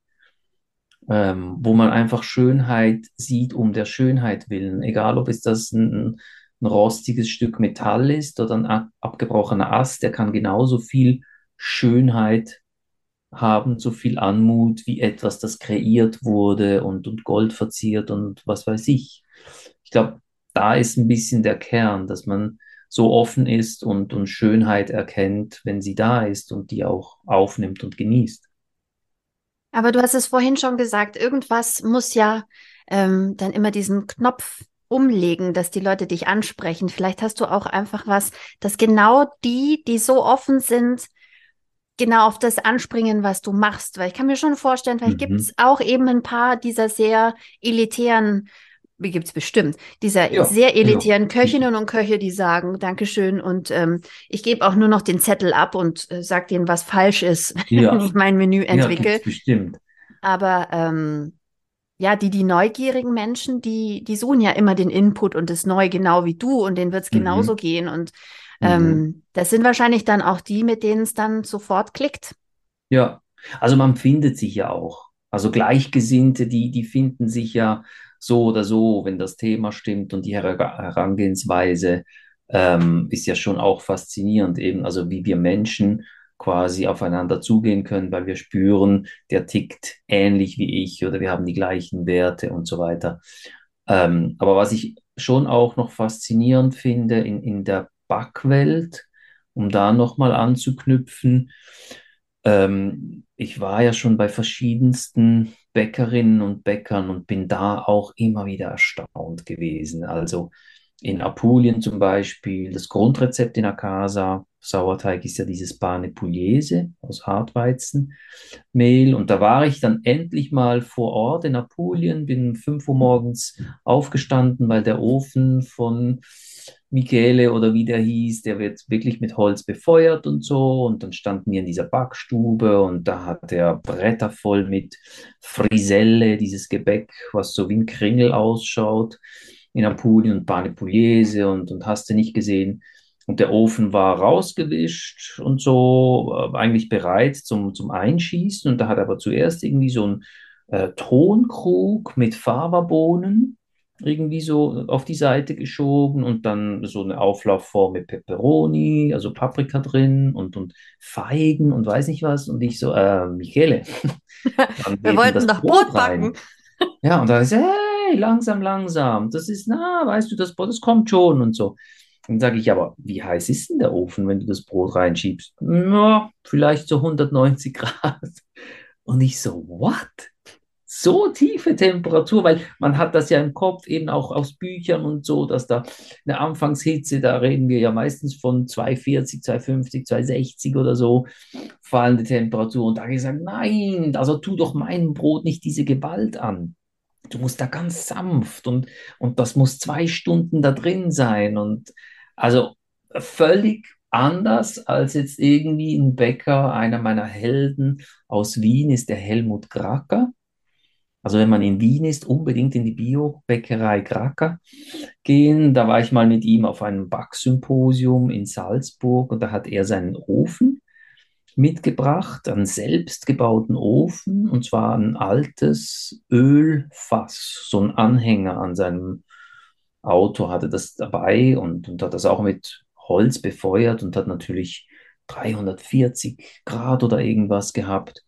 ähm, wo man einfach Schönheit sieht um der Schönheit willen, egal ob es das ein, ein rostiges Stück Metall ist oder ein abgebrochener Ast, der kann genauso viel Schönheit haben, so viel Anmut wie etwas, das kreiert wurde und, und Gold verziert und was weiß ich. Ich glaube, da ist ein bisschen der Kern, dass man so offen ist und, und Schönheit erkennt, wenn sie da ist und die auch aufnimmt und genießt. Aber du hast es vorhin schon gesagt, irgendwas muss ja ähm, dann immer diesen Knopf umlegen, dass die Leute dich ansprechen. Vielleicht hast du auch einfach was, dass genau die, die so offen sind, genau auf das anspringen, was du machst. Weil ich kann mir schon vorstellen, vielleicht mhm. gibt es auch eben ein paar dieser sehr elitären gibt es bestimmt, dieser ja, sehr elitären ja. Köchinnen und Köche, die sagen, Dankeschön und ähm, ich gebe auch nur noch den Zettel ab und äh, sage denen, was falsch ist, <laughs> ja. wenn ich mein Menü entwickle. Ja, bestimmt. Aber ähm, ja, die, die neugierigen Menschen, die, die suchen ja immer den Input und das Neue genau wie du und denen wird es mhm. genauso gehen. Und ähm, mhm. das sind wahrscheinlich dann auch die, mit denen es dann sofort klickt. Ja, also man findet sich ja auch. Also Gleichgesinnte, die, die finden sich ja so oder so, wenn das Thema stimmt und die Herangehensweise ähm, ist ja schon auch faszinierend, eben, also wie wir Menschen quasi aufeinander zugehen können, weil wir spüren, der tickt ähnlich wie ich oder wir haben die gleichen Werte und so weiter. Ähm, aber was ich schon auch noch faszinierend finde in, in der Backwelt, um da nochmal anzuknüpfen, ähm, ich war ja schon bei verschiedensten Bäckerinnen und Bäckern und bin da auch immer wieder erstaunt gewesen. Also in Apulien zum Beispiel, das Grundrezept in Akasa, Sauerteig ist ja dieses Pane Pugliese aus Hartweizenmehl. Und da war ich dann endlich mal vor Ort in Apulien, bin um 5 Uhr morgens aufgestanden, weil der Ofen von Michele oder wie der hieß, der wird wirklich mit Holz befeuert und so. Und dann standen wir in dieser Backstube und da hat er Bretter voll mit Friselle, dieses Gebäck, was so wie ein Kringel ausschaut, in Apulien und Pane Pugliese und, und hast du nicht gesehen. Und der Ofen war rausgewischt und so, äh, eigentlich bereit zum, zum Einschießen. Und da hat er aber zuerst irgendwie so ein äh, Tonkrug mit Fava-Bohnen irgendwie so auf die Seite geschoben und dann so eine Auflaufform mit Peperoni, also Paprika drin und, und Feigen und weiß nicht was. Und ich so, äh, Michele, <laughs> wir wollten doch Brot, Brot backen. Ja, und da ist, hey, langsam, langsam, das ist, na, weißt du, das Brot, das kommt schon und so. Dann sage ich, aber wie heiß ist denn der Ofen, wenn du das Brot reinschiebst? Na, vielleicht so 190 Grad. Und ich so, what? So tiefe Temperatur, weil man hat das ja im Kopf eben auch aus Büchern und so, dass da eine Anfangshitze, da reden wir ja meistens von 240, 250, 260 oder so, fallende Temperatur. Und da habe ich gesagt, nein, also tu doch meinem Brot nicht diese Gewalt an. Du musst da ganz sanft und, und das muss zwei Stunden da drin sein. Und also völlig anders als jetzt irgendwie ein Bäcker, einer meiner Helden aus Wien ist der Helmut Kracker also wenn man in Wien ist, unbedingt in die Biobäckerei Kracker gehen. Da war ich mal mit ihm auf einem Backsymposium in Salzburg und da hat er seinen Ofen mitgebracht, einen selbstgebauten Ofen und zwar ein altes Ölfass, so ein Anhänger an seinem Auto hatte das dabei und, und hat das auch mit Holz befeuert und hat natürlich 340 Grad oder irgendwas gehabt.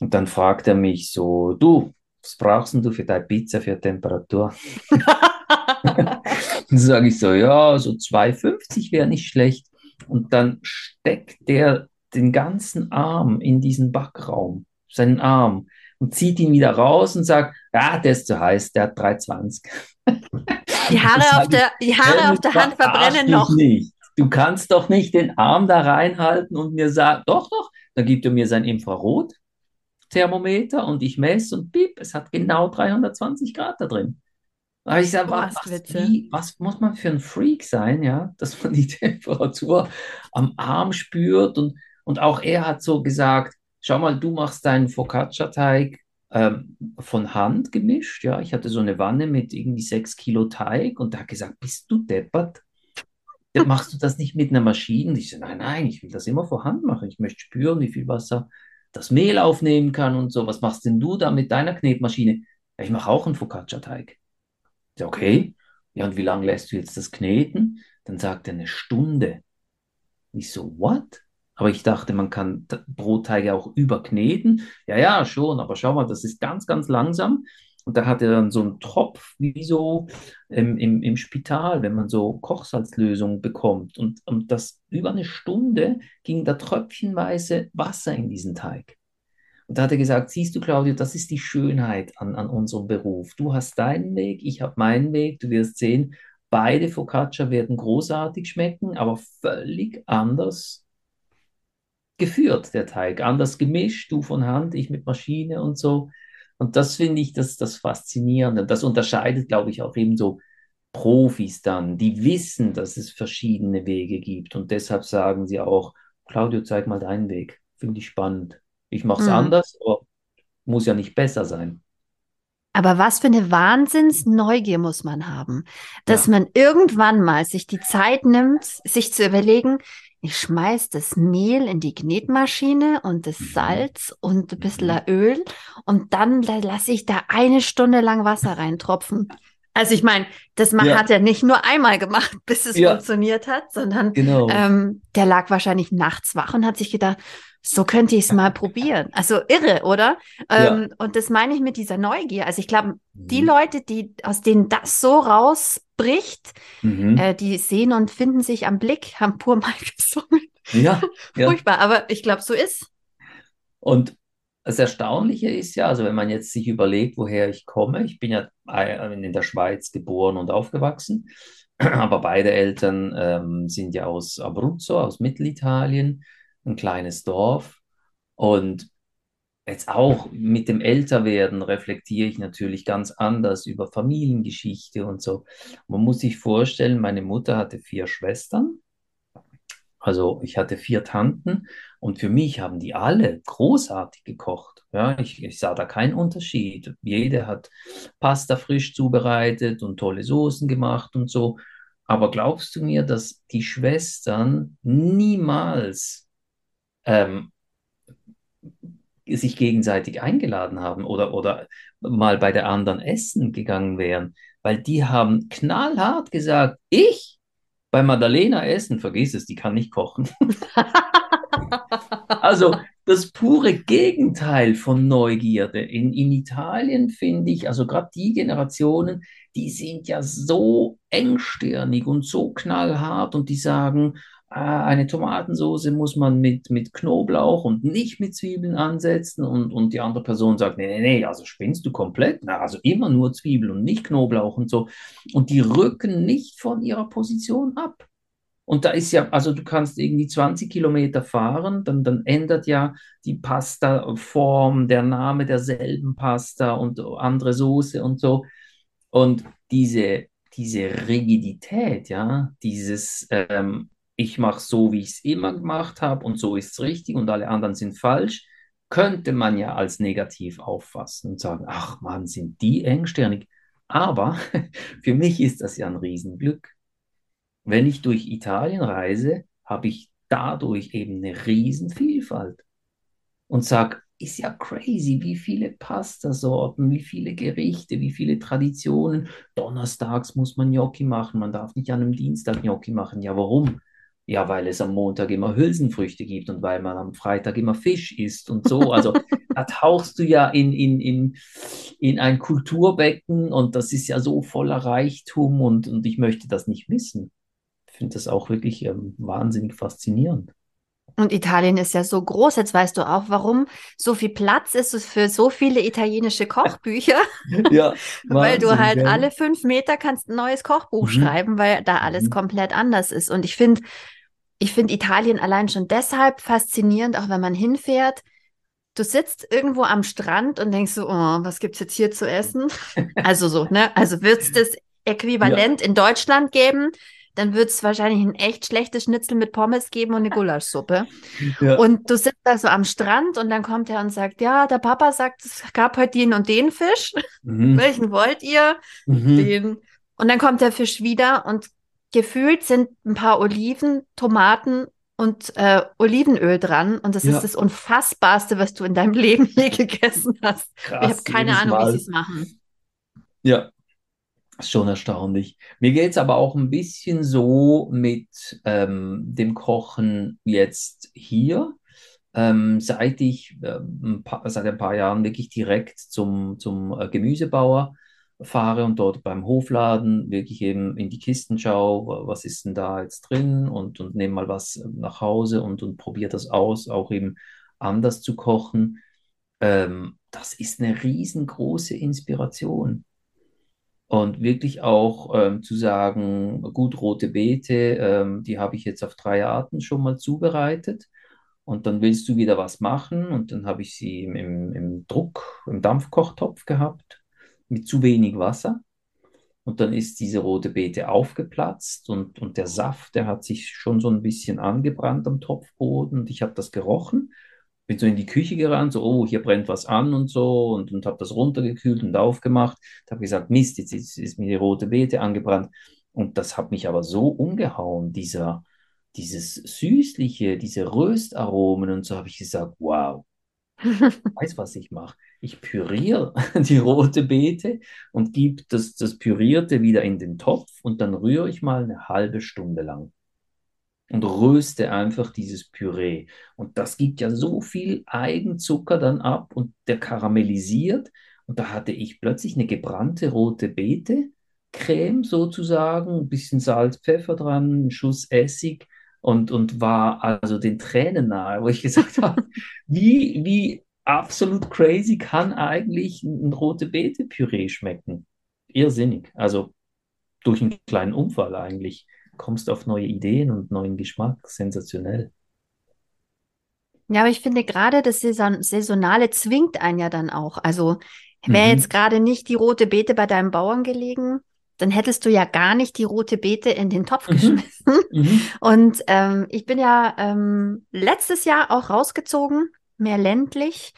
Und dann fragt er mich so, du, was brauchst du für deine Pizza für Temperatur? <laughs> dann sage ich so, ja, so 2,50 wäre nicht schlecht. Und dann steckt der den ganzen Arm in diesen Backraum, seinen Arm, und zieht ihn wieder raus und sagt, ja, der ist zu heiß, der hat 3,20. <laughs> Die Haare, auf der, die Haare auf der Hand verbrennen noch. Nicht. Du kannst doch nicht den Arm da reinhalten und mir sagen, doch, doch, dann gibt er mir sein Infrarot Thermometer und ich messe und piep, es hat genau 320 Grad da drin. Aber ich sage, was, was, was, muss man für ein Freak sein, ja, dass man die <laughs> Temperatur am Arm spürt und, und auch er hat so gesagt, schau mal, du machst deinen Focaccia-Teig ähm, von Hand gemischt, ja, ich hatte so eine Wanne mit irgendwie sechs Kilo Teig und er hat gesagt, bist du deppert? Machst du das nicht mit einer Maschine? Und ich so, nein, nein, ich will das immer vor Hand machen, ich möchte spüren, wie viel Wasser das Mehl aufnehmen kann und so. Was machst denn du da mit deiner Knetmaschine? Ja, ich mache auch einen Focaccia-Teig. Ja, okay. Ja, und wie lange lässt du jetzt das kneten? Dann sagt er eine Stunde. Ich so, what? Aber ich dachte, man kann Brotteige auch überkneten. Ja, ja, schon, aber schau mal, das ist ganz, ganz langsam. Und da hat er dann so einen Tropf, wie so im, im, im Spital, wenn man so Kochsalzlösung bekommt. Und, und das über eine Stunde ging da tröpfchenweise Wasser in diesen Teig. Und da hat er gesagt, siehst du, Claudio, das ist die Schönheit an, an unserem Beruf. Du hast deinen Weg, ich habe meinen Weg. Du wirst sehen, beide Focaccia werden großartig schmecken, aber völlig anders geführt, der Teig. Anders gemischt, du von Hand, ich mit Maschine und so. Und das finde ich das, das Faszinierende. Das unterscheidet, glaube ich, auch eben so Profis dann, die wissen, dass es verschiedene Wege gibt. Und deshalb sagen sie auch, Claudio, zeig mal deinen Weg. Finde ich spannend. Ich mache es mhm. anders, aber muss ja nicht besser sein. Aber was für eine Wahnsinnsneugier muss man haben, dass ja. man irgendwann mal sich die Zeit nimmt, sich zu überlegen, ich schmeiß das Mehl in die Knetmaschine und das mhm. Salz und ein bisschen mhm. Öl und dann lasse ich da eine Stunde lang Wasser reintropfen. Also ich meine, das ja. hat er nicht nur einmal gemacht, <laughs> bis es ja. funktioniert hat, sondern genau. ähm, der lag wahrscheinlich nachts wach und hat sich gedacht, so könnte ich es mal probieren. Also irre, oder? Ähm, ja. Und das meine ich mit dieser Neugier. Also ich glaube, die mhm. Leute, die aus denen das so rausbricht, mhm. äh, die sehen und finden sich am Blick, haben pur <laughs> mal gesungen. Ja. Furchtbar, aber ich glaube, so ist. Und das Erstaunliche ist ja, also wenn man jetzt sich überlegt, woher ich komme, ich bin ja in der Schweiz geboren und aufgewachsen, <clears throat> aber beide Eltern ähm, sind ja aus Abruzzo, aus Mittelitalien ein kleines Dorf. Und jetzt auch mit dem Älterwerden reflektiere ich natürlich ganz anders über Familiengeschichte und so. Man muss sich vorstellen, meine Mutter hatte vier Schwestern. Also ich hatte vier Tanten und für mich haben die alle großartig gekocht. Ja, ich, ich sah da keinen Unterschied. Jede hat Pasta frisch zubereitet und tolle Soßen gemacht und so. Aber glaubst du mir, dass die Schwestern niemals ähm, sich gegenseitig eingeladen haben oder, oder mal bei der anderen essen gegangen wären, weil die haben knallhart gesagt, ich bei Madalena essen, vergiss es, die kann nicht kochen. <laughs> also das pure Gegenteil von Neugierde. In, in Italien finde ich, also gerade die Generationen, die sind ja so engstirnig und so knallhart und die sagen, eine Tomatensauce muss man mit, mit Knoblauch und nicht mit Zwiebeln ansetzen und, und die andere Person sagt, nee, nee, nee, also spinnst du komplett? Na, also immer nur Zwiebeln und nicht Knoblauch und so. Und die rücken nicht von ihrer Position ab. Und da ist ja, also du kannst irgendwie 20 Kilometer fahren, dann, dann ändert ja die Pasta-Form, der Name derselben Pasta und andere Soße und so. Und diese, diese Rigidität, ja, dieses ähm, ich mache so, wie ich es immer gemacht habe und so ist es richtig und alle anderen sind falsch, könnte man ja als negativ auffassen und sagen, ach man, sind die engstirnig. Aber <laughs> für mich ist das ja ein Riesenglück. Wenn ich durch Italien reise, habe ich dadurch eben eine Riesenvielfalt und sage, ist ja crazy, wie viele Pastasorten, wie viele Gerichte, wie viele Traditionen. Donnerstags muss man Gnocchi machen, man darf nicht an einem Dienstag Gnocchi machen. Ja, warum? Ja, weil es am Montag immer Hülsenfrüchte gibt und weil man am Freitag immer Fisch isst und so. Also <laughs> da tauchst du ja in, in, in, in ein Kulturbecken und das ist ja so voller Reichtum und, und ich möchte das nicht missen. Ich finde das auch wirklich ähm, wahnsinnig faszinierend. Und Italien ist ja so groß, jetzt weißt du auch, warum so viel Platz ist für so viele italienische Kochbücher. <laughs> ja, <laughs> weil du halt ja. alle fünf Meter kannst ein neues Kochbuch mhm. schreiben, weil da alles mhm. komplett anders ist. Und ich finde, ich finde Italien allein schon deshalb faszinierend, auch wenn man hinfährt. du sitzt irgendwo am Strand und denkst so, oh, was gibt's jetzt hier zu essen? <laughs> Also so, ne? Also wird es das Äquivalent ja. in Deutschland geben, dann wird es wahrscheinlich ein echt schlechtes Schnitzel mit Pommes geben und eine <laughs> Gulaschsuppe. Ja. Und du sitzt da so am Strand und dann kommt er und sagt, ja, der Papa sagt, es gab heute den und den Fisch. Mhm. <laughs> Welchen wollt ihr? Mhm. Den. Und dann kommt der Fisch wieder und gefühlt sind ein paar Oliven, Tomaten und äh, Olivenöl dran. Und das ja. ist das Unfassbarste, was du in deinem <laughs> Leben je gegessen hast. Krass, ich habe keine Ahnung, Mal. wie sie es machen. Ja, ist schon erstaunlich. Mir geht es aber auch ein bisschen so mit ähm, dem Kochen jetzt hier. Ähm, seit ich äh, ein paar, seit ein paar Jahren wirklich direkt zum, zum äh, Gemüsebauer fahre und dort beim Hofladen wirklich eben in die Kisten schaue, was ist denn da jetzt drin und, und nehme mal was nach Hause und, und probiere das aus, auch eben anders zu kochen. Ähm, das ist eine riesengroße Inspiration. Und wirklich auch ähm, zu sagen, gut, rote Beete, ähm, die habe ich jetzt auf drei Arten schon mal zubereitet. Und dann willst du wieder was machen. Und dann habe ich sie im, im, Druck, im Dampfkochtopf gehabt mit zu wenig Wasser. Und dann ist diese rote Beete aufgeplatzt und, und der Saft, der hat sich schon so ein bisschen angebrannt am Topfboden. Und ich habe das gerochen, bin so in die Küche gerannt, so, oh, hier brennt was an und so, und, und habe das runtergekühlt und aufgemacht. habe gesagt, Mist, jetzt ist, ist mir die rote Beete angebrannt. Und das hat mich aber so umgehauen, dieser, dieses Süßliche, diese Röstaromen und so habe ich gesagt, wow, <laughs> ich weiß, was ich mache ich püriere <laughs> die rote Beete und gebe das, das Pürierte wieder in den Topf und dann rühre ich mal eine halbe Stunde lang und röste einfach dieses Püree. Und das gibt ja so viel Eigenzucker dann ab und der karamellisiert. Und da hatte ich plötzlich eine gebrannte rote Beete, Creme sozusagen, ein bisschen Salz, Pfeffer dran, ein Schuss Essig und, und war also den Tränen nahe, wo ich gesagt <laughs> habe, wie, wie absolut crazy kann eigentlich ein, rote Beete-Püree schmecken. Irrsinnig. Also durch einen kleinen Unfall eigentlich kommst du auf neue Ideen und neuen Geschmack. Sensationell. Ja, aber ich finde gerade das Saison Saisonale zwingt einen ja dann auch. Also wäre mhm. jetzt gerade nicht die rote Beete bei deinem Bauern gelegen, dann hättest du ja gar nicht die rote Beete in den Topf mhm. geschmissen. <laughs> Mhm. Und ähm, ich bin ja ähm, letztes Jahr auch rausgezogen mehr ländlich.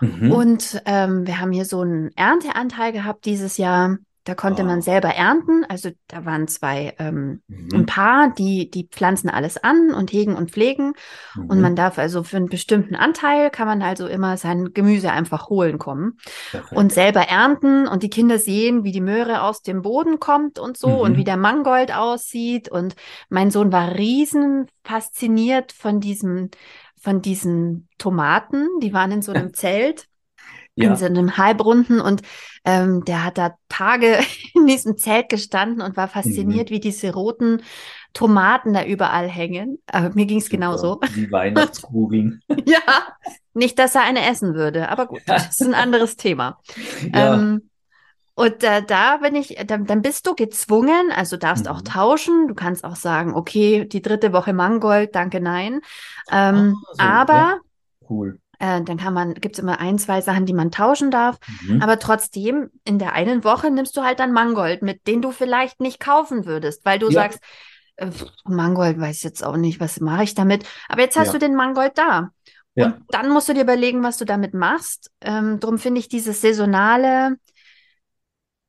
Mhm. Und ähm, wir haben hier so einen Ernteanteil gehabt dieses Jahr. Da konnte oh. man selber ernten. Also da waren zwei, ähm, mhm. ein Paar, die, die pflanzen alles an und hegen und pflegen. Mhm. Und man darf also für einen bestimmten Anteil kann man also immer sein Gemüse einfach holen kommen Perfekt. und selber ernten. Und die Kinder sehen, wie die Möhre aus dem Boden kommt und so mhm. und wie der Mangold aussieht. Und mein Sohn war riesen fasziniert von diesem von diesen Tomaten, die waren in so einem <laughs> Zelt, ja. in so einem Halbrunden und ähm, der hat da Tage <laughs> in diesem Zelt gestanden und war fasziniert, mhm. wie diese roten Tomaten da überall hängen. Aber mir ging es genauso. Die <laughs> Weihnachtskugeln. ja, nicht, dass er eine essen würde, aber gut, das ist ein anderes Thema. Ja. Ähm, und äh, da bin ich, dann, dann bist du gezwungen, also darfst mhm. auch tauschen. Du kannst auch sagen, okay, die dritte Woche Mangold, danke, nein. Ähm, oh, so, aber ja. cool. Äh, dann kann man, gibt es immer ein, zwei Sachen, die man tauschen darf. Mhm. Aber trotzdem, in der einen Woche nimmst du halt dann Mangold mit, den du vielleicht nicht kaufen würdest, weil du ja. sagst, äh, Mangold weiß ich jetzt auch nicht, was mache ich damit. Aber jetzt hast ja. du den Mangold da. Und dann musst du dir überlegen, was du damit machst. Ähm, drum finde ich dieses saisonale,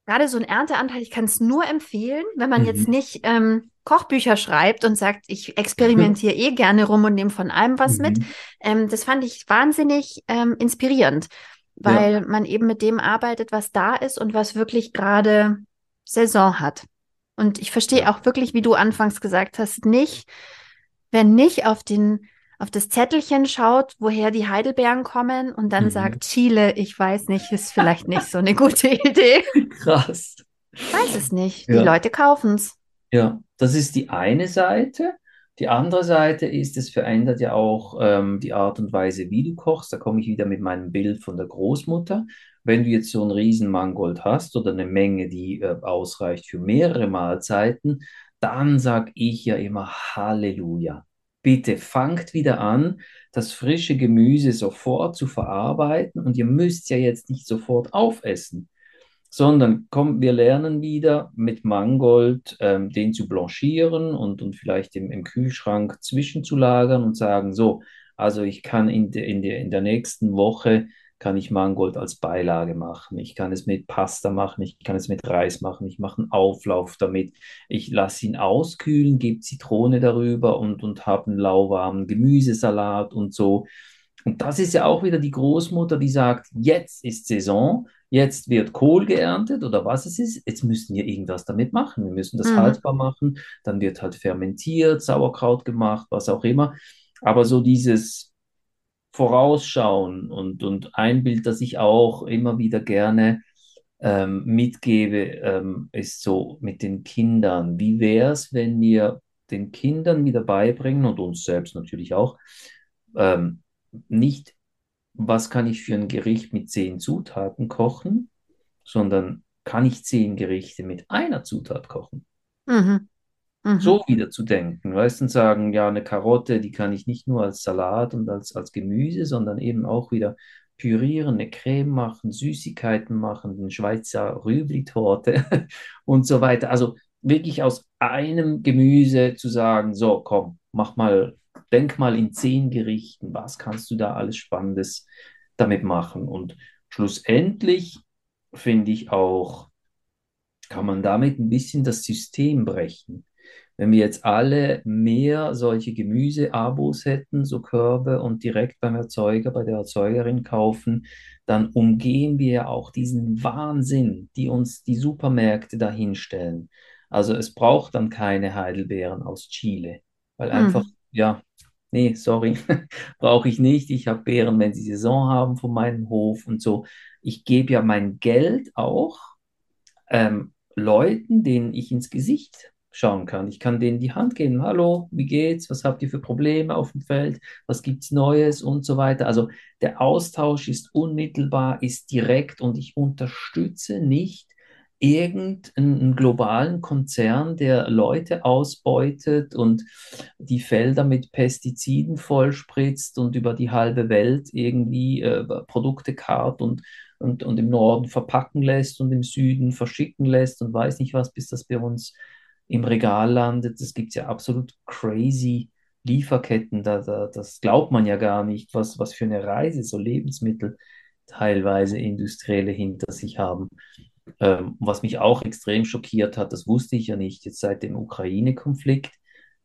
gerade so ein Ernteanteil, ich kann es nur empfehlen, wenn man mhm. jetzt nicht ähm, Kochbücher schreibt und sagt, ich experimentiere <laughs> eh gerne rum und nehme von allem was mhm. mit. Ähm, das fand ich wahnsinnig ähm, inspirierend, weil ja. man eben mit dem arbeitet, was da ist und was wirklich gerade Saison hat. Und ich verstehe ja. auch wirklich, wie du anfangs gesagt hast, nicht, wer nicht auf den auf das Zettelchen schaut, woher die Heidelbeeren kommen und dann mhm. sagt Chile, ich weiß nicht, ist <laughs> vielleicht nicht so eine gute Idee. Krass. Ich weiß es nicht. Die Leute kaufen es. Ja, das ist die eine Seite. Die andere Seite ist, es verändert ja auch ähm, die Art und Weise, wie du kochst. Da komme ich wieder mit meinem Bild von der Großmutter. Wenn du jetzt so einen riesen Mangold hast oder eine Menge, die äh, ausreicht für mehrere Mahlzeiten, dann sage ich ja immer Halleluja. bitte fangt wieder an, das frische Gemüse sofort zu verarbeiten und ihr müsst ja jetzt nicht sofort aufessen, sondern komm, wir lernen wieder mit Mangold ähm, den zu blanchieren und, und vielleicht im, im Kühlschrank zwischenzulagern und sagen, so, also ich kann in, de, in, de, in der nächsten Woche kann ich Mangold als Beilage machen. Ich kann es mit Pasta machen, ich kann es mit Reis machen, ich mache einen Auflauf damit. Ich lasse ihn auskühlen, gebe Zitrone darüber und, und habe einen lauwarmen Gemüsesalat und so. Und das ist ja auch wieder die Großmutter, die sagt, jetzt ist Saison, jetzt wird Kohl geerntet oder was es ist, jetzt müssen wir irgendwas damit machen. Wir müssen das mhm. haltbar machen, dann wird halt fermentiert, Sauerkraut gemacht, was auch immer. Aber so dieses Vorausschauen und, und ein Bild, das ich auch immer wieder gerne ähm, mitgebe, ähm, ist so mit den Kindern. Wie wäre es, wenn wir den Kindern wieder beibringen und uns selbst natürlich auch, ähm, nicht, was kann ich für ein Gericht mit zehn Zutaten kochen, sondern kann ich zehn Gerichte mit einer Zutat kochen? Mhm. Mhm. So wieder zu denken, weißt du, und sagen, ja, eine Karotte, die kann ich nicht nur als Salat und als, als Gemüse, sondern eben auch wieder pürieren, eine Creme machen, Süßigkeiten machen, eine Schweizer Rübli-Torte <laughs> und so weiter. Also wirklich aus einem Gemüse zu sagen, so, komm, mach mal, denk mal in zehn Gerichten, was kannst du da alles Spannendes damit machen? Und schlussendlich finde ich auch, kann man damit ein bisschen das System brechen. Wenn wir jetzt alle mehr solche Gemüseabos hätten, so Körbe und direkt beim Erzeuger, bei der Erzeugerin kaufen, dann umgehen wir auch diesen Wahnsinn, die uns die Supermärkte dahinstellen. Also es braucht dann keine Heidelbeeren aus Chile, weil mhm. einfach, ja, nee, sorry, <laughs> brauche ich nicht. Ich habe Beeren, wenn sie Saison haben von meinem Hof und so. Ich gebe ja mein Geld auch ähm, Leuten, denen ich ins Gesicht schauen kann. Ich kann denen die Hand geben. Hallo, wie geht's? Was habt ihr für Probleme auf dem Feld? Was gibt's Neues und so weiter. Also der Austausch ist unmittelbar, ist direkt und ich unterstütze nicht irgendeinen globalen Konzern, der Leute ausbeutet und die Felder mit Pestiziden vollspritzt und über die halbe Welt irgendwie äh, Produkte kart und, und, und im Norden verpacken lässt und im Süden verschicken lässt und weiß nicht was, bis das bei uns im Regal landet. Es gibt ja absolut crazy Lieferketten, da, da, das glaubt man ja gar nicht, was, was für eine Reise so Lebensmittel teilweise industrielle hinter sich haben. Ähm, was mich auch extrem schockiert hat, das wusste ich ja nicht, jetzt seit dem Ukraine-Konflikt,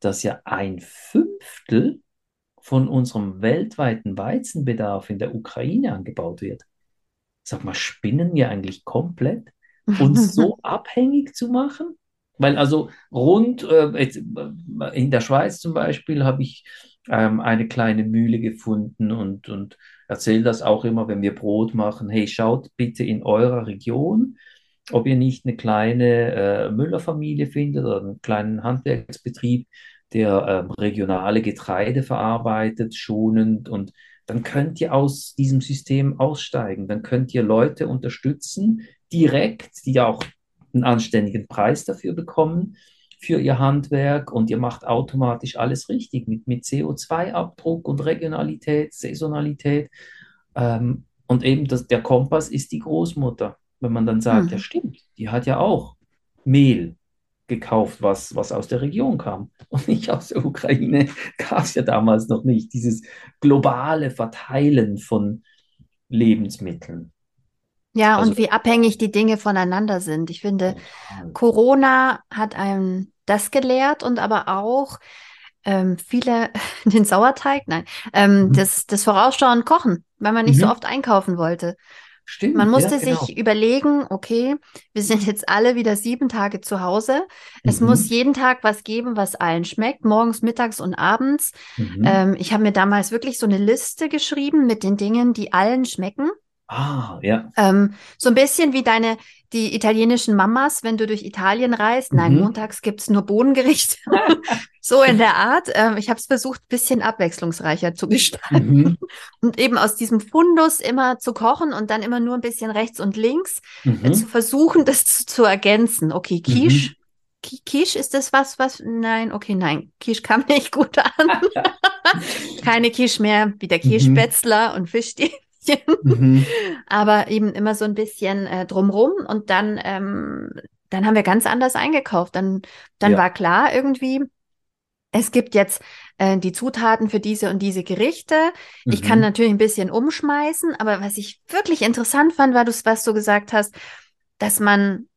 dass ja ein Fünftel von unserem weltweiten Weizenbedarf in der Ukraine angebaut wird. Sag mal, spinnen wir eigentlich komplett, uns so <laughs> abhängig zu machen? Weil also rund äh, jetzt, äh, in der Schweiz zum Beispiel habe ich ähm, eine kleine Mühle gefunden und, und erzähle das auch immer, wenn wir Brot machen. Hey, schaut bitte in eurer Region, ob ihr nicht eine kleine äh, Müllerfamilie findet oder einen kleinen Handwerksbetrieb, der ähm, regionale Getreide verarbeitet, schonend und dann könnt ihr aus diesem System aussteigen. Dann könnt ihr Leute unterstützen, direkt, die auch einen anständigen Preis dafür bekommen für ihr Handwerk und ihr macht automatisch alles richtig mit, mit CO2-Abdruck und Regionalität, Saisonalität. Ähm, und eben das, der Kompass ist die Großmutter. Wenn man dann sagt, mhm. ja stimmt, die hat ja auch Mehl gekauft, was, was aus der Region kam und nicht aus der Ukraine, <laughs> gab es ja damals noch nicht. Dieses globale Verteilen von Lebensmitteln. Ja, also, und wie abhängig die Dinge voneinander sind. Ich finde, Corona hat einem das gelehrt und aber auch ähm, viele <laughs> den Sauerteig, nein, ähm, mhm. das, das Vorausschauen kochen, weil man nicht mhm. so oft einkaufen wollte. Stimmt. Man musste ja, genau. sich überlegen, okay, wir sind jetzt alle wieder sieben Tage zu Hause. Es mhm. muss jeden Tag was geben, was allen schmeckt, morgens, mittags und abends. Mhm. Ähm, ich habe mir damals wirklich so eine Liste geschrieben mit den Dingen, die allen schmecken. Ah, ja. Ähm, so ein bisschen wie deine, die italienischen Mamas, wenn du durch Italien reist. Nein, mhm. montags gibt's nur Bohnengericht. <laughs> so in der Art. Ähm, ich habe es versucht, bisschen abwechslungsreicher zu gestalten. Mhm. Und eben aus diesem Fundus immer zu kochen und dann immer nur ein bisschen rechts und links mhm. äh, zu versuchen, das zu, zu, ergänzen. Okay, Quiche. Mhm. Quiche, ist das was, was, nein, okay, nein, Quiche kam <laughs> nicht gut an. <laughs> Keine Quiche mehr, wieder Quiche-Spätzler mhm. und Fischstäbchen. Mhm. Aber eben immer so ein bisschen äh, drumrum und dann, ähm, dann haben wir ganz anders eingekauft. Dann, dann ja. war klar irgendwie, es gibt jetzt äh, die Zutaten für diese und diese Gerichte. Mhm. Ich kann mhm. natürlich ein bisschen umschmeißen, aber was ich wirklich interessant fand, war das, was du gesagt hast, dass man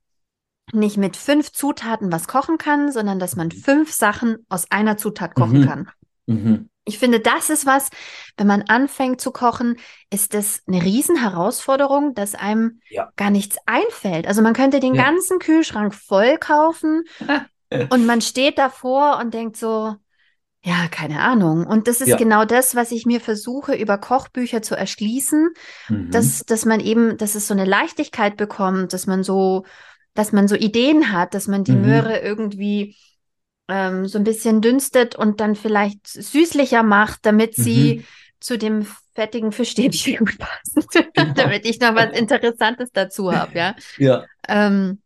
nicht mit fünf Zutaten was kochen kann, sondern dass man fünf Sachen aus einer Zutat kochen mhm. kann. Mhm. Ich finde, das ist was, wenn man anfängt zu kochen, ist das eine Riesenherausforderung, dass einem ja. gar nichts einfällt. Also man könnte den ja. ganzen Kühlschrank voll kaufen <laughs> und man steht davor und denkt so, ja, keine Ahnung. Und das ist ja. genau das, was ich mir versuche, über Kochbücher zu erschließen, mhm. dass, dass man eben, dass es so eine Leichtigkeit bekommt, dass man so, dass man so Ideen hat, dass man die mhm. Möhre irgendwie ähm, so ein bisschen dünstet und dann vielleicht süßlicher macht, damit sie mhm. zu dem fettigen Fischstäbchen <laughs> gut passen, genau. damit ich noch was Interessantes dazu habe, ja. Ja. Ähm,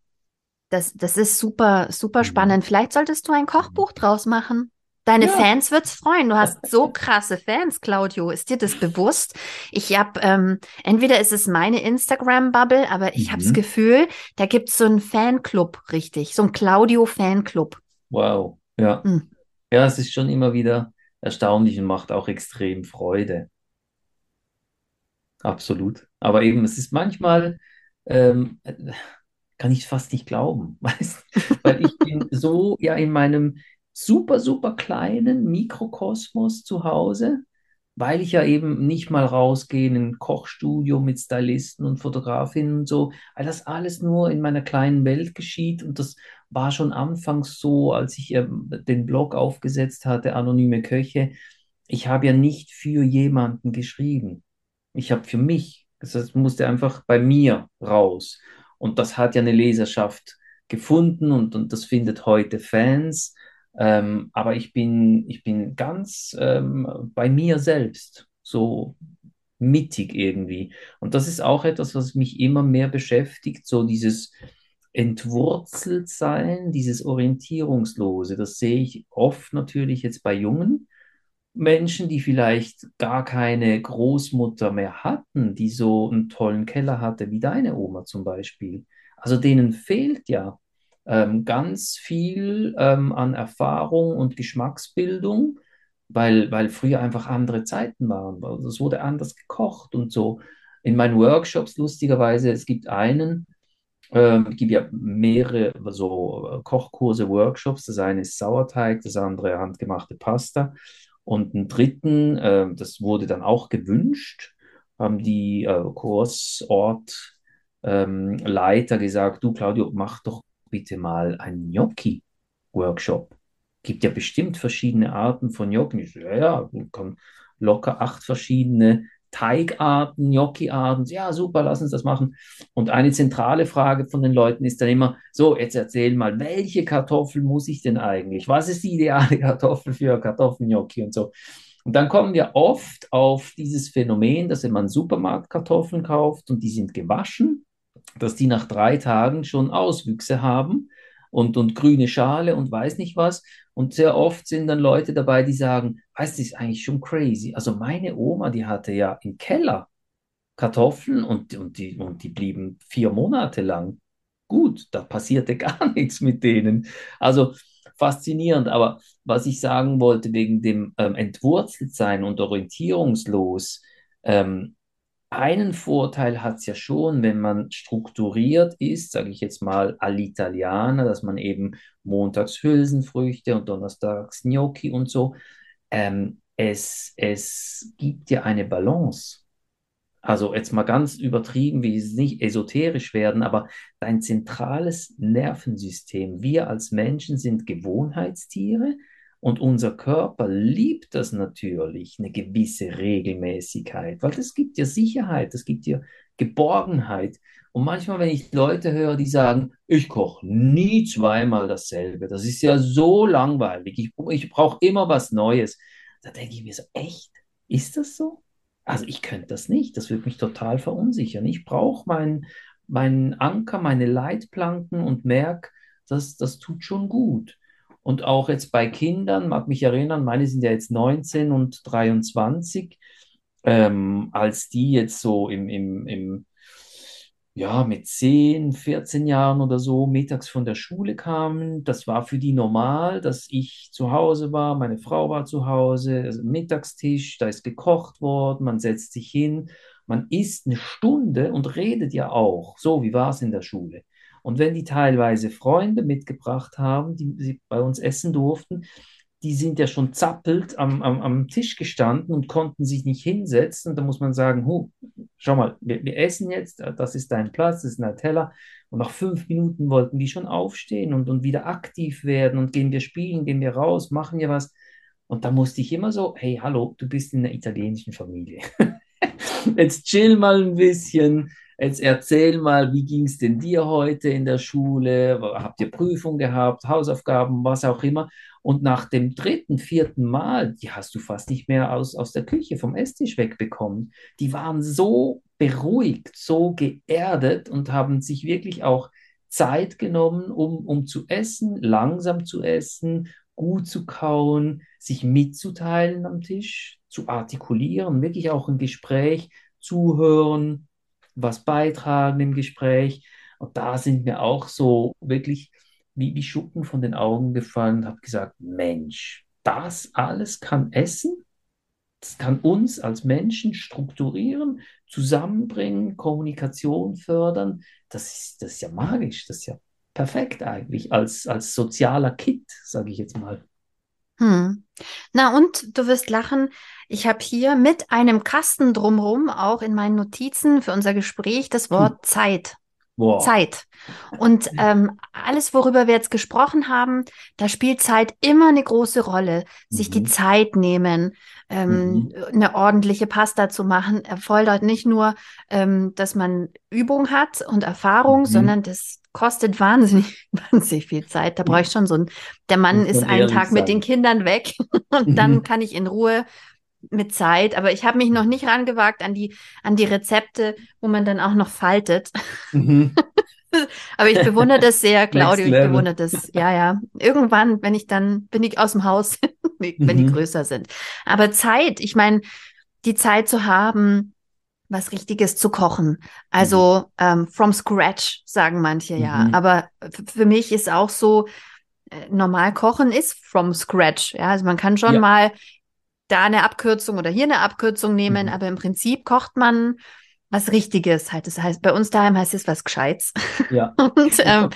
das, das ist super, super mhm. spannend. Vielleicht solltest du ein Kochbuch draus machen. Deine ja. Fans wird's freuen. Du hast so krasse Fans, Claudio. Ist dir das bewusst? Ich habe, ähm, entweder ist es meine Instagram-Bubble, aber ich mhm. habe das Gefühl, da gibt's so einen Fanclub, richtig. So ein Claudio-Fanclub. Wow, ja. Mhm. Ja, es ist schon immer wieder erstaunlich und macht auch extrem Freude. Absolut. Aber eben, es ist manchmal, ähm, kann ich fast nicht glauben, <laughs> weißt? Weil ich bin so ja in meinem super, super kleinen Mikrokosmos zu Hause, weil ich ja eben nicht mal rausgehe in ein Kochstudio mit Stylisten und Fotografinnen und so, weil das alles nur in meiner kleinen Welt geschieht und das war schon anfangs so, als ich äh, den Blog aufgesetzt hatte, Anonyme Köche. Ich habe ja nicht für jemanden geschrieben. Ich habe für mich, das musste einfach bei mir raus. Und das hat ja eine Leserschaft gefunden und, und das findet heute Fans. Ähm, aber ich bin, ich bin ganz ähm, bei mir selbst, so mittig irgendwie. Und das ist auch etwas, was mich immer mehr beschäftigt, so dieses entwurzelt sein, dieses Orientierungslose. Das sehe ich oft natürlich jetzt bei jungen Menschen, die vielleicht gar keine Großmutter mehr hatten, die so einen tollen Keller hatte, wie deine Oma zum Beispiel. Also denen fehlt ja ähm, ganz viel ähm, an Erfahrung und Geschmacksbildung, weil, weil früher einfach andere Zeiten waren. Es wurde anders gekocht und so. In meinen Workshops, lustigerweise, es gibt einen, ähm, es gibt ja mehrere so Kochkurse, Workshops. Das eine ist Sauerteig, das andere handgemachte Pasta. Und einen dritten, äh, das wurde dann auch gewünscht, haben die äh, Kursort ähm, gesagt, du Claudio, mach doch bitte mal einen Gnocchi-Workshop. Gibt ja bestimmt verschiedene Arten von Gnocchi. Ja, ja, kann locker acht verschiedene Teigarten, Gnocchi-Arten. Ja, super, lass uns das machen. Und eine zentrale Frage von den Leuten ist dann immer, so, jetzt erzähl mal, welche Kartoffel muss ich denn eigentlich? Was ist die ideale <laughs> Kartoffel für Kartoffelgnocchi und so? Und dann kommen wir oft auf dieses Phänomen, dass wenn man Supermarktkartoffeln kauft und die sind gewaschen, dass die nach drei Tagen schon Auswüchse haben und, und grüne Schale und weiß nicht was. Und sehr oft sind dann Leute dabei, die sagen, weißt du, das ist eigentlich schon crazy. Also meine Oma, die hatte ja im Keller Kartoffeln und, und, die, und die blieben vier Monate lang gut. Da passierte <laughs> gar nichts mit denen. Also faszinierend. Aber was ich sagen wollte wegen dem ähm, Entwurzeltsein und orientierungslos, ähm, einen Vorteil hat es ja schon, wenn man strukturiert ist, sage ich jetzt mal all'Italiana, dass man eben montags Hülsenfrüchte und donnerstags Gnocchi und so. Ähm, es, es gibt ja eine Balance. Also jetzt mal ganz übertrieben, wie es nicht esoterisch werden, aber dein zentrales Nervensystem, wir als Menschen sind Gewohnheitstiere und unser Körper liebt das natürlich, eine gewisse Regelmäßigkeit, weil das gibt dir Sicherheit, das gibt dir Geborgenheit. Und manchmal, wenn ich Leute höre, die sagen, ich koche nie zweimal dasselbe, das ist ja so langweilig, ich, ich brauche immer was Neues, da denke ich mir so, echt, ist das so? Also ich könnte das nicht, das würde mich total verunsichern. Ich brauche meinen, meinen Anker, meine Leitplanken und merke, das, das tut schon gut. Und auch jetzt bei Kindern, mag mich erinnern, meine sind ja jetzt 19 und 23, ähm, als die jetzt so im, im, im ja, mit 10, 14 Jahren oder so mittags von der Schule kamen. Das war für die normal, dass ich zu Hause war, meine Frau war zu Hause, also Mittagstisch, da ist gekocht worden, man setzt sich hin, man isst eine Stunde und redet ja auch. So, wie war es in der Schule? Und wenn die teilweise Freunde mitgebracht haben, die sie bei uns essen durften, die sind ja schon zappelt am, am, am Tisch gestanden und konnten sich nicht hinsetzen. Da muss man sagen, hu, schau mal, wir, wir essen jetzt, das ist dein Platz, das ist dein Teller. Und nach fünf Minuten wollten die schon aufstehen und, und wieder aktiv werden und gehen wir spielen, gehen wir raus, machen wir was. Und da musste ich immer so, hey, hallo, du bist in einer italienischen Familie. <laughs> jetzt chill mal ein bisschen, Jetzt erzähl mal, wie ging es denn dir heute in der Schule? Habt ihr Prüfung gehabt, Hausaufgaben, was auch immer? Und nach dem dritten, vierten Mal, die hast du fast nicht mehr aus, aus der Küche vom Esstisch wegbekommen. Die waren so beruhigt, so geerdet und haben sich wirklich auch Zeit genommen, um, um zu essen, langsam zu essen, gut zu kauen, sich mitzuteilen am Tisch, zu artikulieren, wirklich auch ein Gespräch zuhören, was beitragen im Gespräch. Und da sind mir auch so wirklich wie, wie Schuppen von den Augen gefallen und habe gesagt, Mensch, das alles kann Essen? Das kann uns als Menschen strukturieren, zusammenbringen, Kommunikation fördern. Das ist, das ist ja magisch, das ist ja perfekt eigentlich als, als sozialer Kit, sage ich jetzt mal. Hm. Na und du wirst lachen, ich habe hier mit einem Kasten drumherum auch in meinen Notizen für unser Gespräch das Wort hm. Zeit. Boah. Zeit. Und ähm, alles, worüber wir jetzt gesprochen haben, da spielt Zeit immer eine große Rolle. Sich mhm. die Zeit nehmen, ähm, mhm. eine ordentliche Pasta zu machen, erfordert nicht nur, ähm, dass man Übung hat und Erfahrung, mhm. sondern das kostet wahnsinnig, <laughs> wahnsinnig viel Zeit. Da brauche ich schon so ein, der Mann ist einen Tag sein. mit den Kindern weg <laughs> und dann mhm. kann ich in Ruhe mit Zeit, aber ich habe mich noch nicht rangewagt an die, an die Rezepte, wo man dann auch noch faltet. Mhm. <laughs> <laughs> aber ich bewundere das sehr, Claudio, ich bewundere das. Ja, ja. Irgendwann, wenn ich dann, bin ich aus dem Haus, <laughs> wenn mhm. die größer sind. Aber Zeit, ich meine, die Zeit zu haben, was Richtiges zu kochen. Also mhm. ähm, from scratch, sagen manche ja. Mhm. Aber für mich ist auch so, äh, normal kochen ist from scratch. Ja, also man kann schon ja. mal da eine Abkürzung oder hier eine Abkürzung nehmen, mhm. aber im Prinzip kocht man was Richtiges halt. Das heißt, bei uns daheim heißt es was Gescheites. Ja. <laughs> und ähm,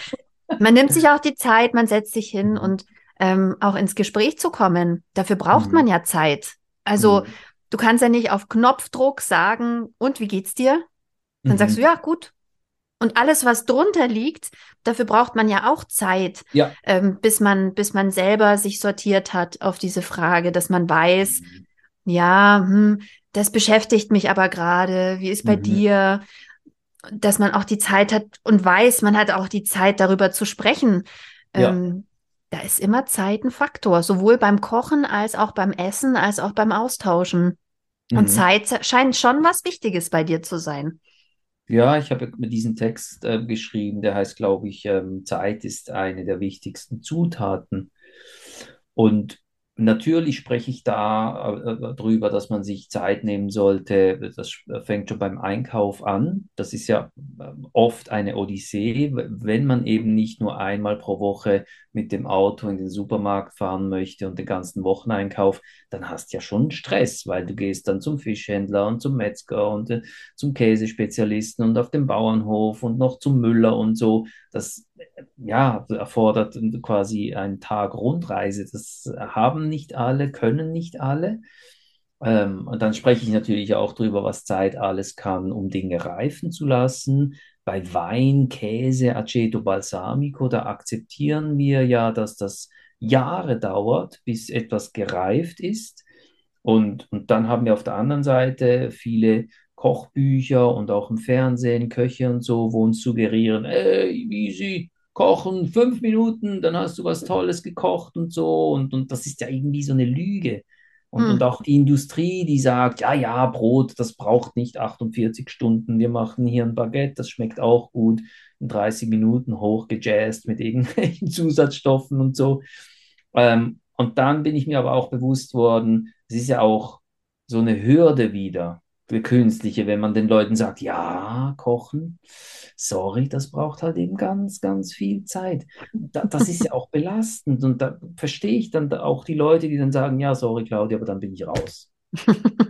man nimmt sich auch die Zeit, man setzt sich hin und ähm, auch ins Gespräch zu kommen. Dafür braucht mhm. man ja Zeit. Also mhm. du kannst ja nicht auf Knopfdruck sagen, und wie geht's dir? Dann sagst du, mhm. ja, gut, und alles, was drunter liegt, dafür braucht man ja auch Zeit, ja. Ähm, bis man, bis man selber sich sortiert hat auf diese Frage, dass man weiß, mhm. ja, hm, das beschäftigt mich aber gerade. Wie ist bei mhm. dir? Dass man auch die Zeit hat und weiß, man hat auch die Zeit, darüber zu sprechen. Ja. Ähm, da ist immer Zeit ein Faktor, sowohl beim Kochen als auch beim Essen, als auch beim Austauschen. Mhm. Und Zeit scheint schon was Wichtiges bei dir zu sein. Ja, ich habe mit diesem Text äh, geschrieben, der heißt, glaube ich, ähm, Zeit ist eine der wichtigsten Zutaten. Und Natürlich spreche ich da äh, äh, dass man sich Zeit nehmen sollte. Das fängt schon beim Einkauf an. Das ist ja äh, oft eine Odyssee, wenn man eben nicht nur einmal pro Woche mit dem Auto in den Supermarkt fahren möchte und den ganzen Wocheneinkauf, dann hast du ja schon Stress, weil du gehst dann zum Fischhändler und zum Metzger und äh, zum Käsespezialisten und auf dem Bauernhof und noch zum Müller und so. Das ja, erfordert quasi einen Tag Rundreise. Das haben nicht alle, können nicht alle. Ähm, und dann spreche ich natürlich auch darüber, was Zeit alles kann, um Dinge reifen zu lassen. Bei Wein, Käse, Aceto Balsamico, da akzeptieren wir ja, dass das Jahre dauert, bis etwas gereift ist. Und, und dann haben wir auf der anderen Seite viele Kochbücher und auch im Fernsehen Köche und so, wo uns suggerieren, ey, easy, kochen, fünf Minuten, dann hast du was Tolles gekocht und so. Und, und das ist ja irgendwie so eine Lüge. Und, Hm. und auch die Industrie, die sagt, ja, ja, Brot, das braucht nicht 48 Stunden. Wir machen hier ein Baguette, das schmeckt auch gut in 30 Minuten hochgejazzt mit irgendwelchen <laughs> Zusatzstoffen und so. Ähm, und dann bin ich mir aber auch bewusst worden, es ist ja auch so eine Hürde wieder, für Künstliche, wenn man den Leuten sagt, ja, kochen, sorry, das braucht halt eben ganz, ganz viel Zeit. Da, das ist ja auch <laughs> belastend und da verstehe ich dann auch die Leute, die dann sagen, ja, sorry, Claudia, aber dann bin ich raus.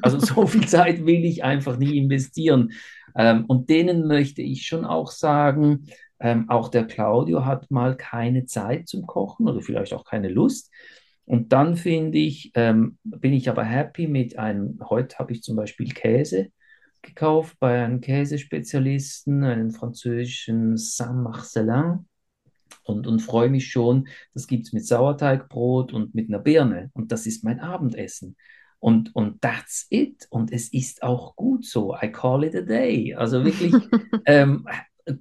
Also <laughs> so viel Zeit will ich einfach nie investieren. Ähm, und denen möchte ich schon auch sagen, ähm, auch der Claudio hat mal keine Zeit zum Kochen oder vielleicht auch keine Lust. Und dann finde ich, ähm, bin ich aber happy mit einem, heute habe ich zum Beispiel Käse gekauft bei einem Käsespezialisten, einen französischen Saint-Marcelin und, und freue mich schon, das gibt es mit Sauerteigbrot und mit einer Birne und das ist mein Abendessen. Und, und that's it. Und es ist auch gut so. I call it a day. Also wirklich <laughs> ähm,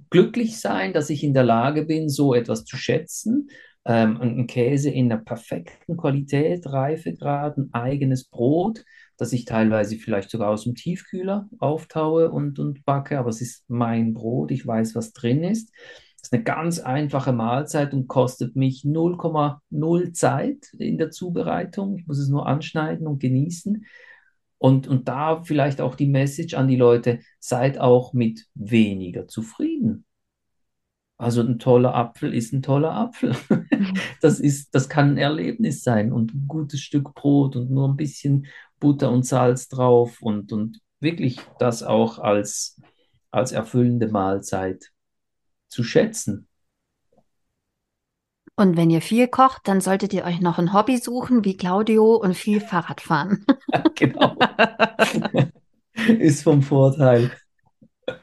glücklich sein, dass ich in der Lage bin, so etwas zu schätzen. Ähm, ein Käse in einer perfekten Qualität, Reifegrad, ein eigenes Brot, das ich teilweise vielleicht sogar aus dem Tiefkühler auftaue und, und backe, aber es ist mein Brot, ich weiß, was drin ist. Das ist eine ganz einfache Mahlzeit und kostet mich 0,0 Zeit in der Zubereitung. Ich muss es nur anschneiden und genießen. Und, und da vielleicht auch die Message an die Leute, seid auch mit weniger zufrieden. Also ein toller Apfel ist ein toller Apfel. <laughs> Das ist, das kann ein Erlebnis sein und ein gutes Stück Brot und nur ein bisschen Butter und Salz drauf und, und wirklich das auch als, als erfüllende Mahlzeit zu schätzen. Und wenn ihr viel kocht, dann solltet ihr euch noch ein Hobby suchen, wie Claudio, und viel Fahrrad fahren. <laughs> Genau. <laughs> Ist vom Vorteil.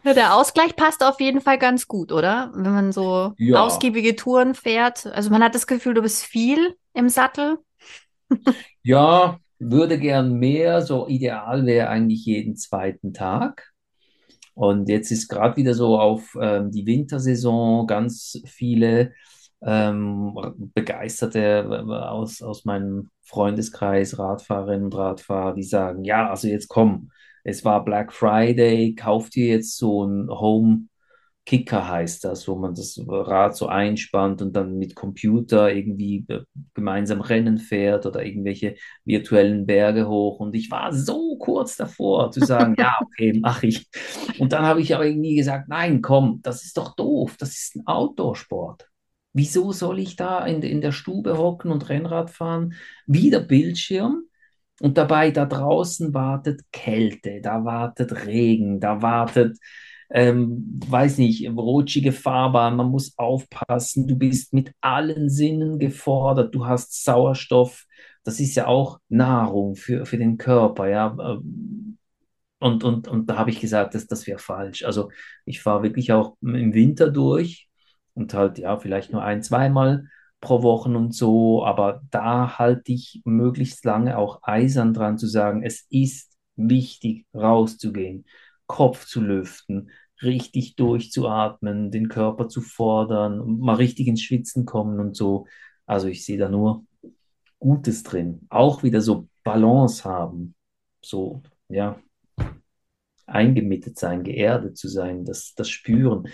Ja, der Ausgleich passt auf jeden Fall ganz gut, oder? Wenn man so Ja, ausgiebige Touren fährt. Also man hat das Gefühl, du bist viel im Sattel. <laughs> ja, würde gern mehr. So ideal wäre eigentlich jeden zweiten Tag. Und jetzt ist gerade wieder so auf ähm, die Wintersaison ganz viele ähm, Begeisterte äh, aus, aus meinem Freundeskreis, Radfahrerinnen und Radfahrer, die sagen, ja, also jetzt komm, es war Black Friday, kauf dir jetzt so ein Home Kicker heißt das, wo man das Rad so einspannt und dann mit Computer irgendwie äh, gemeinsam Rennen fährt oder irgendwelche virtuellen Berge hoch. Und ich war so kurz davor zu sagen, <laughs> ja, okay, mache ich. Und dann habe ich aber irgendwie gesagt, nein, komm, das ist doch doof, das ist ein Outdoor-Sport. Wieso soll ich da in, in der Stube hocken und Rennrad fahren? Wieder Bildschirm. Und dabei da draußen wartet Kälte, da wartet Regen, da wartet ähm, weiß nicht, rutschige Fahrbahn, man muss aufpassen, du bist mit allen Sinnen gefordert, du hast Sauerstoff, das ist ja auch Nahrung für, für den Körper, ja. ähm, Und, und, und da habe ich gesagt, das, das wäre falsch. Also ich fahre wirklich auch im Winter durch und halt, ja, vielleicht nur ein, zweimal pro Woche und so, aber da halte ich möglichst lange auch eisern dran zu sagen, es ist wichtig, rauszugehen, Kopf zu lüften, richtig durchzuatmen, den Körper zu fordern, mal richtig ins Schwitzen kommen und so. Also ich sehe da nur Gutes drin. Auch wieder so Balance haben, so, ja eingemittet sein, geerdet zu sein, das, das Spüren.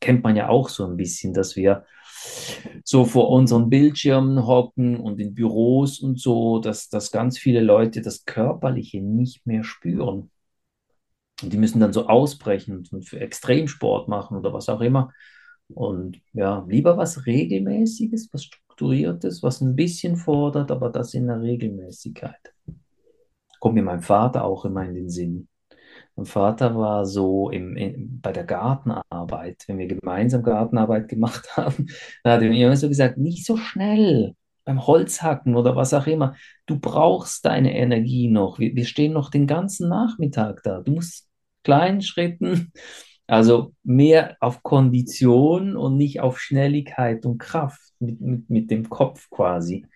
Kennt man ja auch so ein bisschen, dass wir so vor unseren Bildschirmen hocken und in Büros und so, dass, dass ganz viele Leute das Körperliche nicht mehr spüren. Und die müssen dann so ausbrechen und für Extremsport machen oder was auch immer. Und ja, lieber was Regelmäßiges, was Strukturiertes, was ein bisschen fordert, aber das in der Regelmäßigkeit. Kommt mir mein Vater auch immer in den Sinn. Mein Vater war so im, in, bei der Gartenarbeit, wenn wir gemeinsam Gartenarbeit gemacht <laughs> haben, da hat er mir immer so gesagt, nicht so schnell beim Holzhacken oder was auch immer. Du brauchst deine Energie noch. Wir, wir stehen noch den ganzen Nachmittag da. Du musst kleinen Schritten, <laughs> also mehr auf Kondition und nicht auf Schnelligkeit und Kraft mit, mit, mit dem Kopf quasi.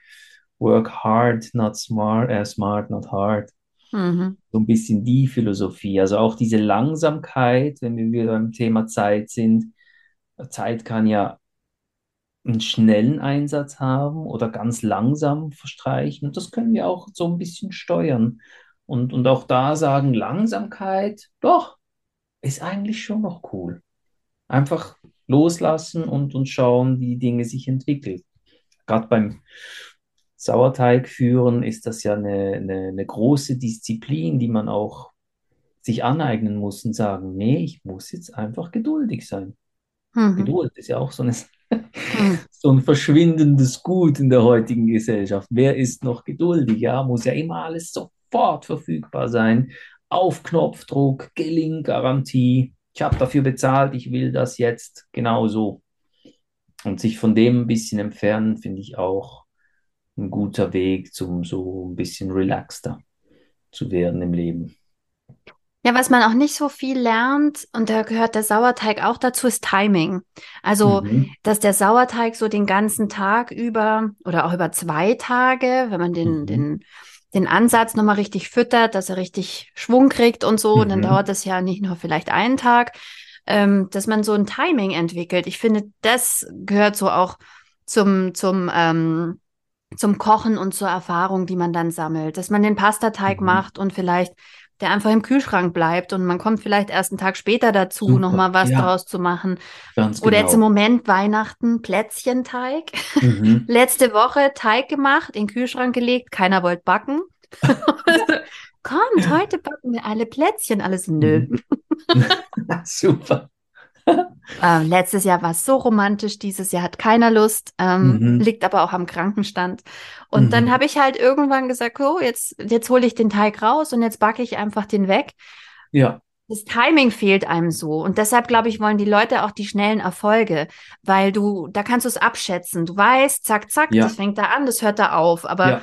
Work hard, not smart, äh, smart, not hard. Mhm. So ein bisschen die Philosophie. Also auch diese Langsamkeit, wenn wir wieder beim Thema Zeit sind. Zeit kann ja einen schnellen Einsatz haben oder ganz langsam verstreichen. Und das können wir auch so ein bisschen steuern. Und, und auch da sagen, Langsamkeit, doch, ist eigentlich schon noch cool. Einfach loslassen und, und schauen, wie die Dinge sich entwickeln. Gerade beim Sauerteig führen ist das ja eine, eine, eine große Disziplin, die man auch sich aneignen muss und sagen, nee, ich muss jetzt einfach geduldig sein. Mhm. Geduld ist ja auch so, eine, Mhm. <laughs> so ein verschwindendes Gut in der heutigen Gesellschaft. Wer ist noch geduldig? Ja, muss ja immer alles sofort verfügbar sein. Auf Knopfdruck, Gelinggarantie. Ich habe dafür bezahlt, ich will das jetzt genauso. Und sich von dem ein bisschen entfernen, finde ich auch ein guter Weg, zum so ein bisschen relaxter zu werden im Leben. Ja, was man auch nicht so viel lernt, und da gehört der Sauerteig auch dazu, ist Timing. Also, Mhm. dass der Sauerteig so den ganzen Tag über oder auch über zwei Tage, wenn man den, Mhm. den, den Ansatz nochmal richtig füttert, dass er richtig Schwung kriegt und so, dann Mhm. dauert das ja nicht nur vielleicht einen Tag, ähm, dass man so ein Timing entwickelt. Ich finde, das gehört so auch zum, zum, ähm, zum Kochen und zur Erfahrung, die man dann sammelt, dass man den Pastateig Mhm. macht und vielleicht der einfach im Kühlschrank bleibt und man kommt vielleicht erst einen Tag später dazu, Super. nochmal was Ja. draus zu machen. Ganz Oder jetzt im genau. Moment Weihnachten Plätzchenteig. Mhm. <laughs> Letzte Woche Teig gemacht, in den Kühlschrank gelegt, keiner wollte backen. <laughs> Kommt, heute backen wir alle Plätzchen. Alles nö. Mhm. <laughs> Super. Ähm, letztes Jahr war es so romantisch, dieses Jahr hat keiner Lust, ähm, Mhm. liegt aber auch am Krankenstand. Und dann Mhm. habe ich halt irgendwann gesagt, oh, jetzt, jetzt hole ich den Teig raus und jetzt backe ich einfach den weg. Ja, Das Timing fehlt einem so. Und deshalb, glaube ich, wollen die Leute auch die schnellen Erfolge, weil du, da kannst du es abschätzen. Du weißt, zack, zack, Ja. das fängt da an, das hört da auf. Aber ja,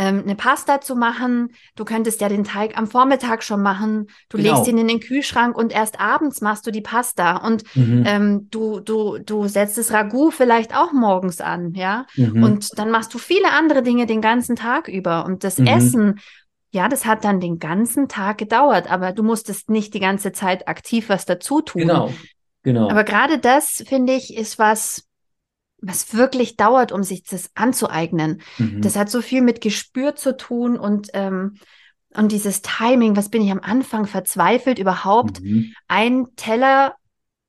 ähm, eine Pasta zu machen, du könntest ja den Teig am Vormittag schon machen. Du Genau. legst ihn in den Kühlschrank und erst abends machst du die Pasta. Und mhm. ähm, du, du, du setzt das Ragout vielleicht auch morgens an, ja. Mhm. Und dann machst du viele andere Dinge den ganzen Tag über. Und das Mhm. Essen, ja, das hat dann den ganzen Tag gedauert, aber du musstest nicht die ganze Zeit aktiv was dazu tun. Genau, genau. Aber gerade das, finde ich, ist was, was wirklich dauert, um sich das anzueignen. Mhm. Das hat so viel mit Gespür zu tun und, ähm, und dieses Timing, was bin ich am Anfang verzweifelt, überhaupt Mhm. einen Teller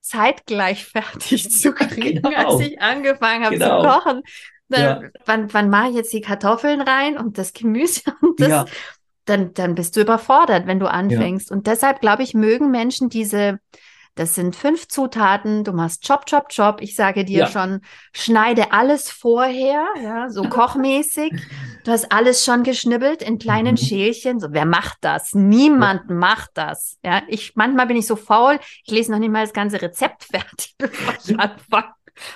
zeitgleich <laughs> fertig zu kriegen, Genau. als ich angefangen habe Genau. zu kochen. Dann, Ja. wann, wann mache ich jetzt die Kartoffeln rein und das Gemüse <laughs> und das, Ja, dann, dann bist du überfordert, wenn du anfängst. Und deshalb, glaube ich, mögen Menschen diese, das sind fünf Zutaten, du machst Chop, Chop, Chop. Ich sage dir Ja. schon, schneide alles vorher, ja, so <laughs> kochmäßig. Du hast alles schon geschnibbelt in kleinen Mhm. Schälchen. So, wer macht das? Niemand macht das. Ja, ich, manchmal bin ich so faul, ich lese noch nicht mal das ganze Rezept <laughs> fertig, bevor ich anfange.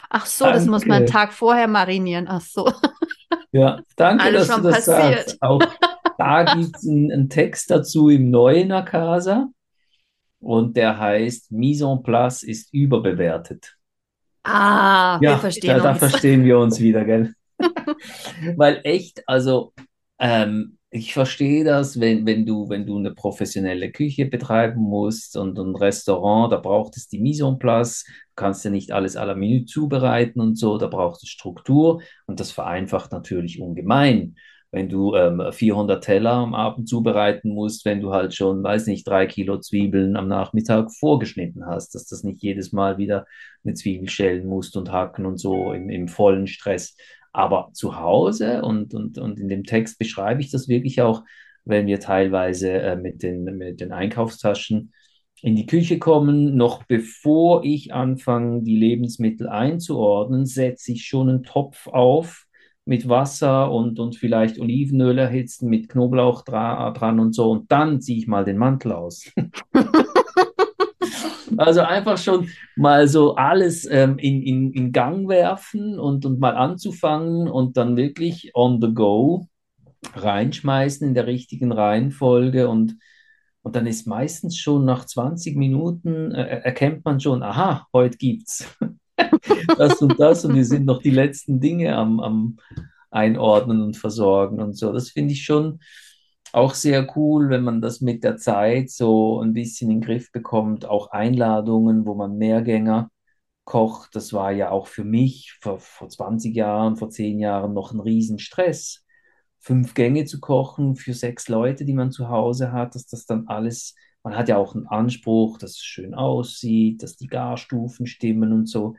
Ach so, das muss man einen Danke. Tag vorher marinieren. Ach so. ja, danke, Alles dass du das passiert. sagst. Auch da gibt es einen, einen Text dazu im neuen Akasa und der heißt Mise en place ist überbewertet. Ah, wir Ja, verstehen da, da uns. verstehen wir uns wieder, gell? <laughs> Weil echt, also ähm, ich verstehe das, wenn, wenn du, wenn du eine professionelle Küche betreiben musst und ein Restaurant, da braucht es die Mise en place. Du kannst ja nicht alles à la Minute zubereiten und so, da braucht es Struktur und das vereinfacht natürlich ungemein. Wenn du ähm, 400 Teller am Abend zubereiten musst, wenn du halt schon, weiß nicht, drei Kilo Zwiebeln am Nachmittag vorgeschnitten hast, dass das nicht jedes Mal wieder eine Zwiebel schälen musst und hacken und so im, im vollen Stress. Aber zu Hause und, und, und in dem Text beschreibe ich das wirklich auch, wenn wir teilweise äh, mit den, mit den Einkaufstaschen in die Küche kommen, noch bevor ich anfange, die Lebensmittel einzuordnen, setze ich schon einen Topf auf mit Wasser und, und vielleicht Olivenöl erhitzen, mit Knoblauch dra dran und so. Und dann ziehe ich mal den Mantel aus. <laughs> Also einfach schon mal so alles ähm, in, in, in Gang werfen und, und mal anzufangen und dann wirklich on the go reinschmeißen in der richtigen Reihenfolge und, und dann ist meistens schon nach 20 Minuten äh, erkennt man schon, aha, heute gibt's das und das und wir sind noch die letzten Dinge am, am Einordnen und Versorgen und so. Das finde ich schon auch sehr cool, wenn man das mit der Zeit so ein bisschen in den Griff bekommt. Auch Einladungen, wo man Mehrgänger Koch, das war ja auch für mich vor, vor 20 Jahren, vor 10 Jahren noch ein Riesenstress. Fünf Gänge zu kochen für sechs Leute, die man zu Hause hat, dass das dann alles, man hat ja auch einen Anspruch, dass es schön aussieht, dass die Garstufen stimmen und so.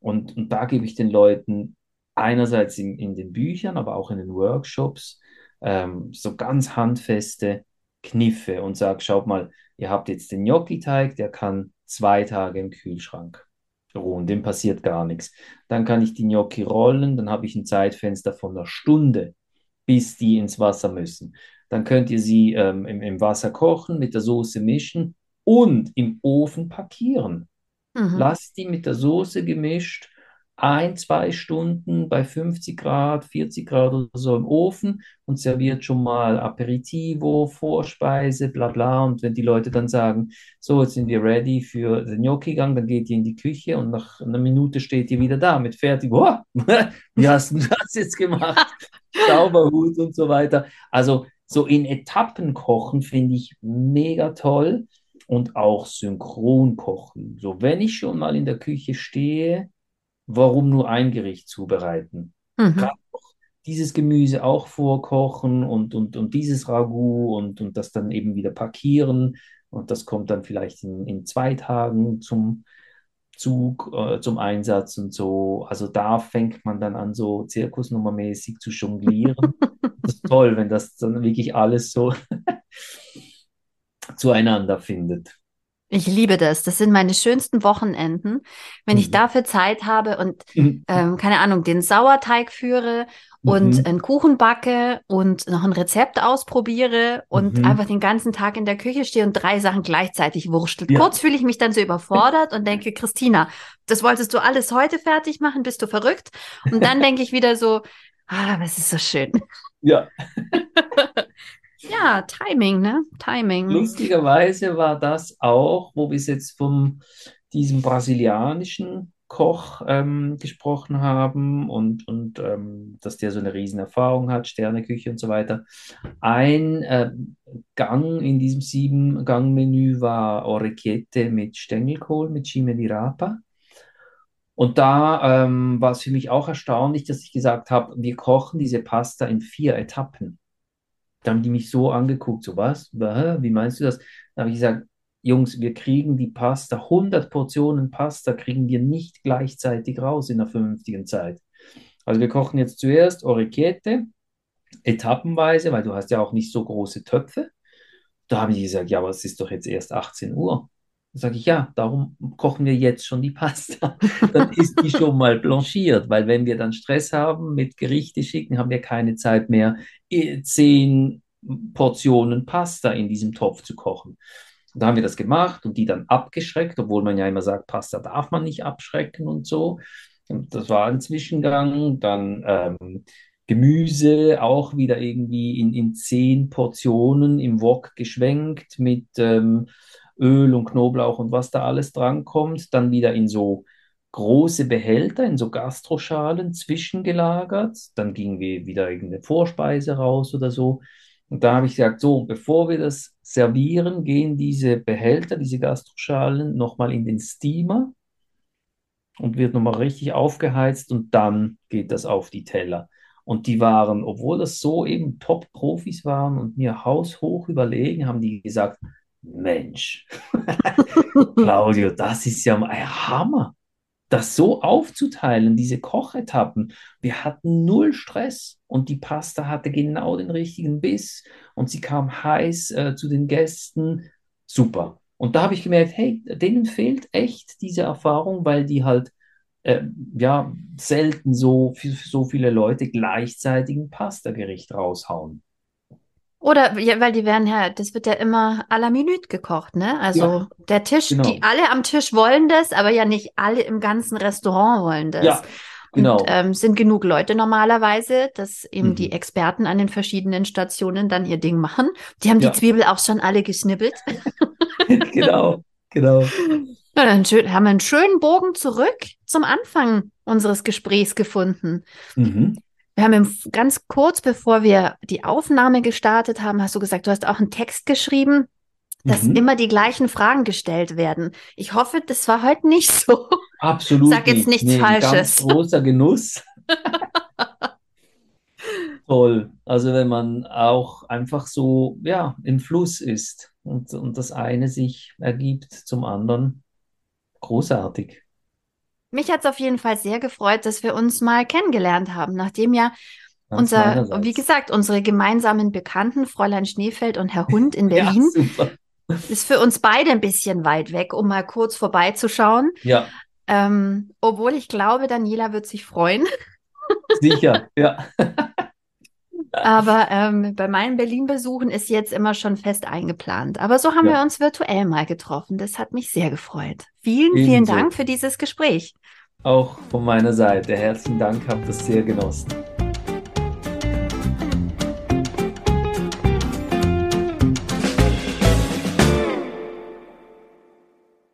Und, und da gebe ich den Leuten einerseits in, in den Büchern, aber auch in den Workshops ähm, so ganz handfeste Kniffe und sage, schaut mal, ihr habt jetzt den Gnocchi-Teig, der kann zwei Tage im Kühlschrank ruhen, dem passiert gar nichts. Dann kann ich die Gnocchi rollen, dann habe ich ein Zeitfenster von einer Stunde, bis die ins Wasser müssen. Dann könnt ihr sie ähm, im, im Wasser kochen, mit der Soße mischen und im Ofen parkieren. Mhm. Lasst die mit der Soße gemischt ein, zwei Stunden bei 50 Grad, 40 Grad oder so im Ofen und serviert schon mal Aperitivo, Vorspeise, bla bla. Und wenn die Leute dann sagen, so, jetzt sind wir ready für den Gnocchi-Gang, dann geht ihr in die Küche und nach einer Minute steht ihr wieder da mit fertig. <laughs> Wie hast du das jetzt gemacht? <laughs> Sauberhut und so weiter. Also so in Etappen kochen finde ich mega toll und auch synchron kochen. So, wenn ich schon mal in der Küche stehe, warum nur ein Gericht zubereiten? Mhm. Kann dieses Gemüse auch vorkochen und, und, und dieses Ragout und, und das dann eben wieder parkieren. Und das kommt dann vielleicht in, in zwei Tagen zum Zug, äh, zum Einsatz und so. Also da fängt man dann an, so zirkusnummermäßig zu jonglieren. <laughs> das ist toll, wenn das dann wirklich alles so <laughs> zueinander findet. Ich liebe das. Das sind meine schönsten Wochenenden, wenn mhm. ich dafür Zeit habe und mhm. ähm, keine Ahnung, den Sauerteig führe und mhm. einen Kuchen backe und noch ein Rezept ausprobiere und mhm. einfach den ganzen Tag in der Küche stehe und drei Sachen gleichzeitig wurstelt. Ja. Kurz fühle ich mich dann so überfordert <laughs> und denke, Christina, das wolltest du alles heute fertig machen? Bist du verrückt? Und dann <laughs> denke ich wieder so, ah, es ist so schön. Ja. <laughs> Ja, Timing, ne? Timing. Lustigerweise war das auch, wo wir jetzt von diesem brasilianischen Koch ähm, gesprochen haben und, und ähm, dass der so eine riesen Erfahrung hat, Sterneküche und so weiter. Ein äh, Gang in diesem Sieben-Gang-Menü war Orecchiette mit Stängelkohl, mit Cime di Rapa. Und da ähm, war es für mich auch erstaunlich, dass ich gesagt habe, wir kochen diese Pasta in vier Etappen. Da haben die mich so angeguckt, so was? Wie meinst du das? Da habe ich gesagt, Jungs, wir kriegen die Pasta, 100 Portionen Pasta kriegen wir nicht gleichzeitig raus in einer vernünftigen Zeit. Also wir kochen jetzt zuerst Orecchiette, etappenweise, weil du hast ja auch nicht so große Töpfe. Da habe ich gesagt, ja, aber es ist doch jetzt erst 18 Uhr. Sage ich, ja, darum kochen wir jetzt schon die Pasta. <laughs> dann ist die schon mal blanchiert, weil wenn wir dann Stress haben mit Gerichte schicken, haben wir keine Zeit mehr, eh, zehn Portionen Pasta in diesem Topf zu kochen. Und da haben wir das gemacht und die dann abgeschreckt, obwohl man ja immer sagt, Pasta darf man nicht abschrecken und so. Und das war ein Zwischengang. Dann ähm, Gemüse auch wieder irgendwie in, in zehn Portionen im Wok geschwenkt mit ähm, Öl und Knoblauch und was da alles drankommt, dann wieder in so große Behälter, in so Gastroschalen zwischengelagert. Dann gingen wir wieder irgendeine Vorspeise raus oder so. Und da habe ich gesagt, so, bevor wir das servieren, gehen diese Behälter, diese Gastroschalen nochmal in den Steamer und wird nochmal richtig aufgeheizt und dann geht das auf die Teller. Und die waren, obwohl das so eben Top-Profis waren und mir haushoch überlegen, haben die gesagt, Mensch, <laughs> Claudio, das ist ja ein Hammer, das so aufzuteilen, diese Kochetappen. Wir hatten null Stress und die Pasta hatte genau den richtigen Biss und sie kam heiß äh, zu den Gästen. Super. Und da habe ich gemerkt, hey, denen fehlt echt diese Erfahrung, weil die halt äh, ja selten so für, für so viele Leute gleichzeitig ein Pasta-Gericht raushauen. Oder ja, weil die werden ja, das wird ja immer à la minute gekocht, ne? Also ja, der Tisch, genau. die alle am Tisch wollen das, aber ja nicht alle im ganzen Restaurant wollen das. Ja, genau. Und ähm, sind genug Leute normalerweise, dass eben mhm. die Experten an den verschiedenen Stationen dann ihr Ding machen. Die haben ja. die Zwiebel auch schon alle geschnippelt. <laughs> genau, genau. Ja, dann haben wir einen schönen Bogen zurück zum Anfang unseres Gesprächs gefunden. Mhm. Wir haben ganz kurz, bevor wir die Aufnahme gestartet haben, hast du gesagt, du hast auch einen Text geschrieben, dass mhm. immer die gleichen Fragen gestellt werden. Ich hoffe, das war heute nicht so. Absolut Sag jetzt nicht. nichts Nee, ein ganz Falsches. großer Genuss. <laughs> Toll. Also wenn man auch einfach so, ja, im Fluss ist und, und das eine sich ergibt zum anderen. Großartig. Mich hat es auf jeden Fall sehr gefreut, dass wir uns mal kennengelernt haben, nachdem ja Ganz unser, meinerseits. wie gesagt, unsere gemeinsamen Bekannten, Fräulein Schneefeld und Herr Hund in <laughs> Ja, Berlin, super. ist für uns beide ein bisschen weit weg, um mal kurz vorbeizuschauen. Ja, Ähm, obwohl ich glaube, Daniela wird sich freuen. <laughs> sicher. Ja. Aber ähm, bei meinen Berlin-Besuchen ist jetzt immer schon fest eingeplant. Aber so haben Ja. wir uns virtuell mal getroffen. Das hat mich sehr gefreut. Vielen, vielen Ebenso. Dank für dieses Gespräch. Auch von meiner Seite. Herzlichen Dank, habe das sehr genossen.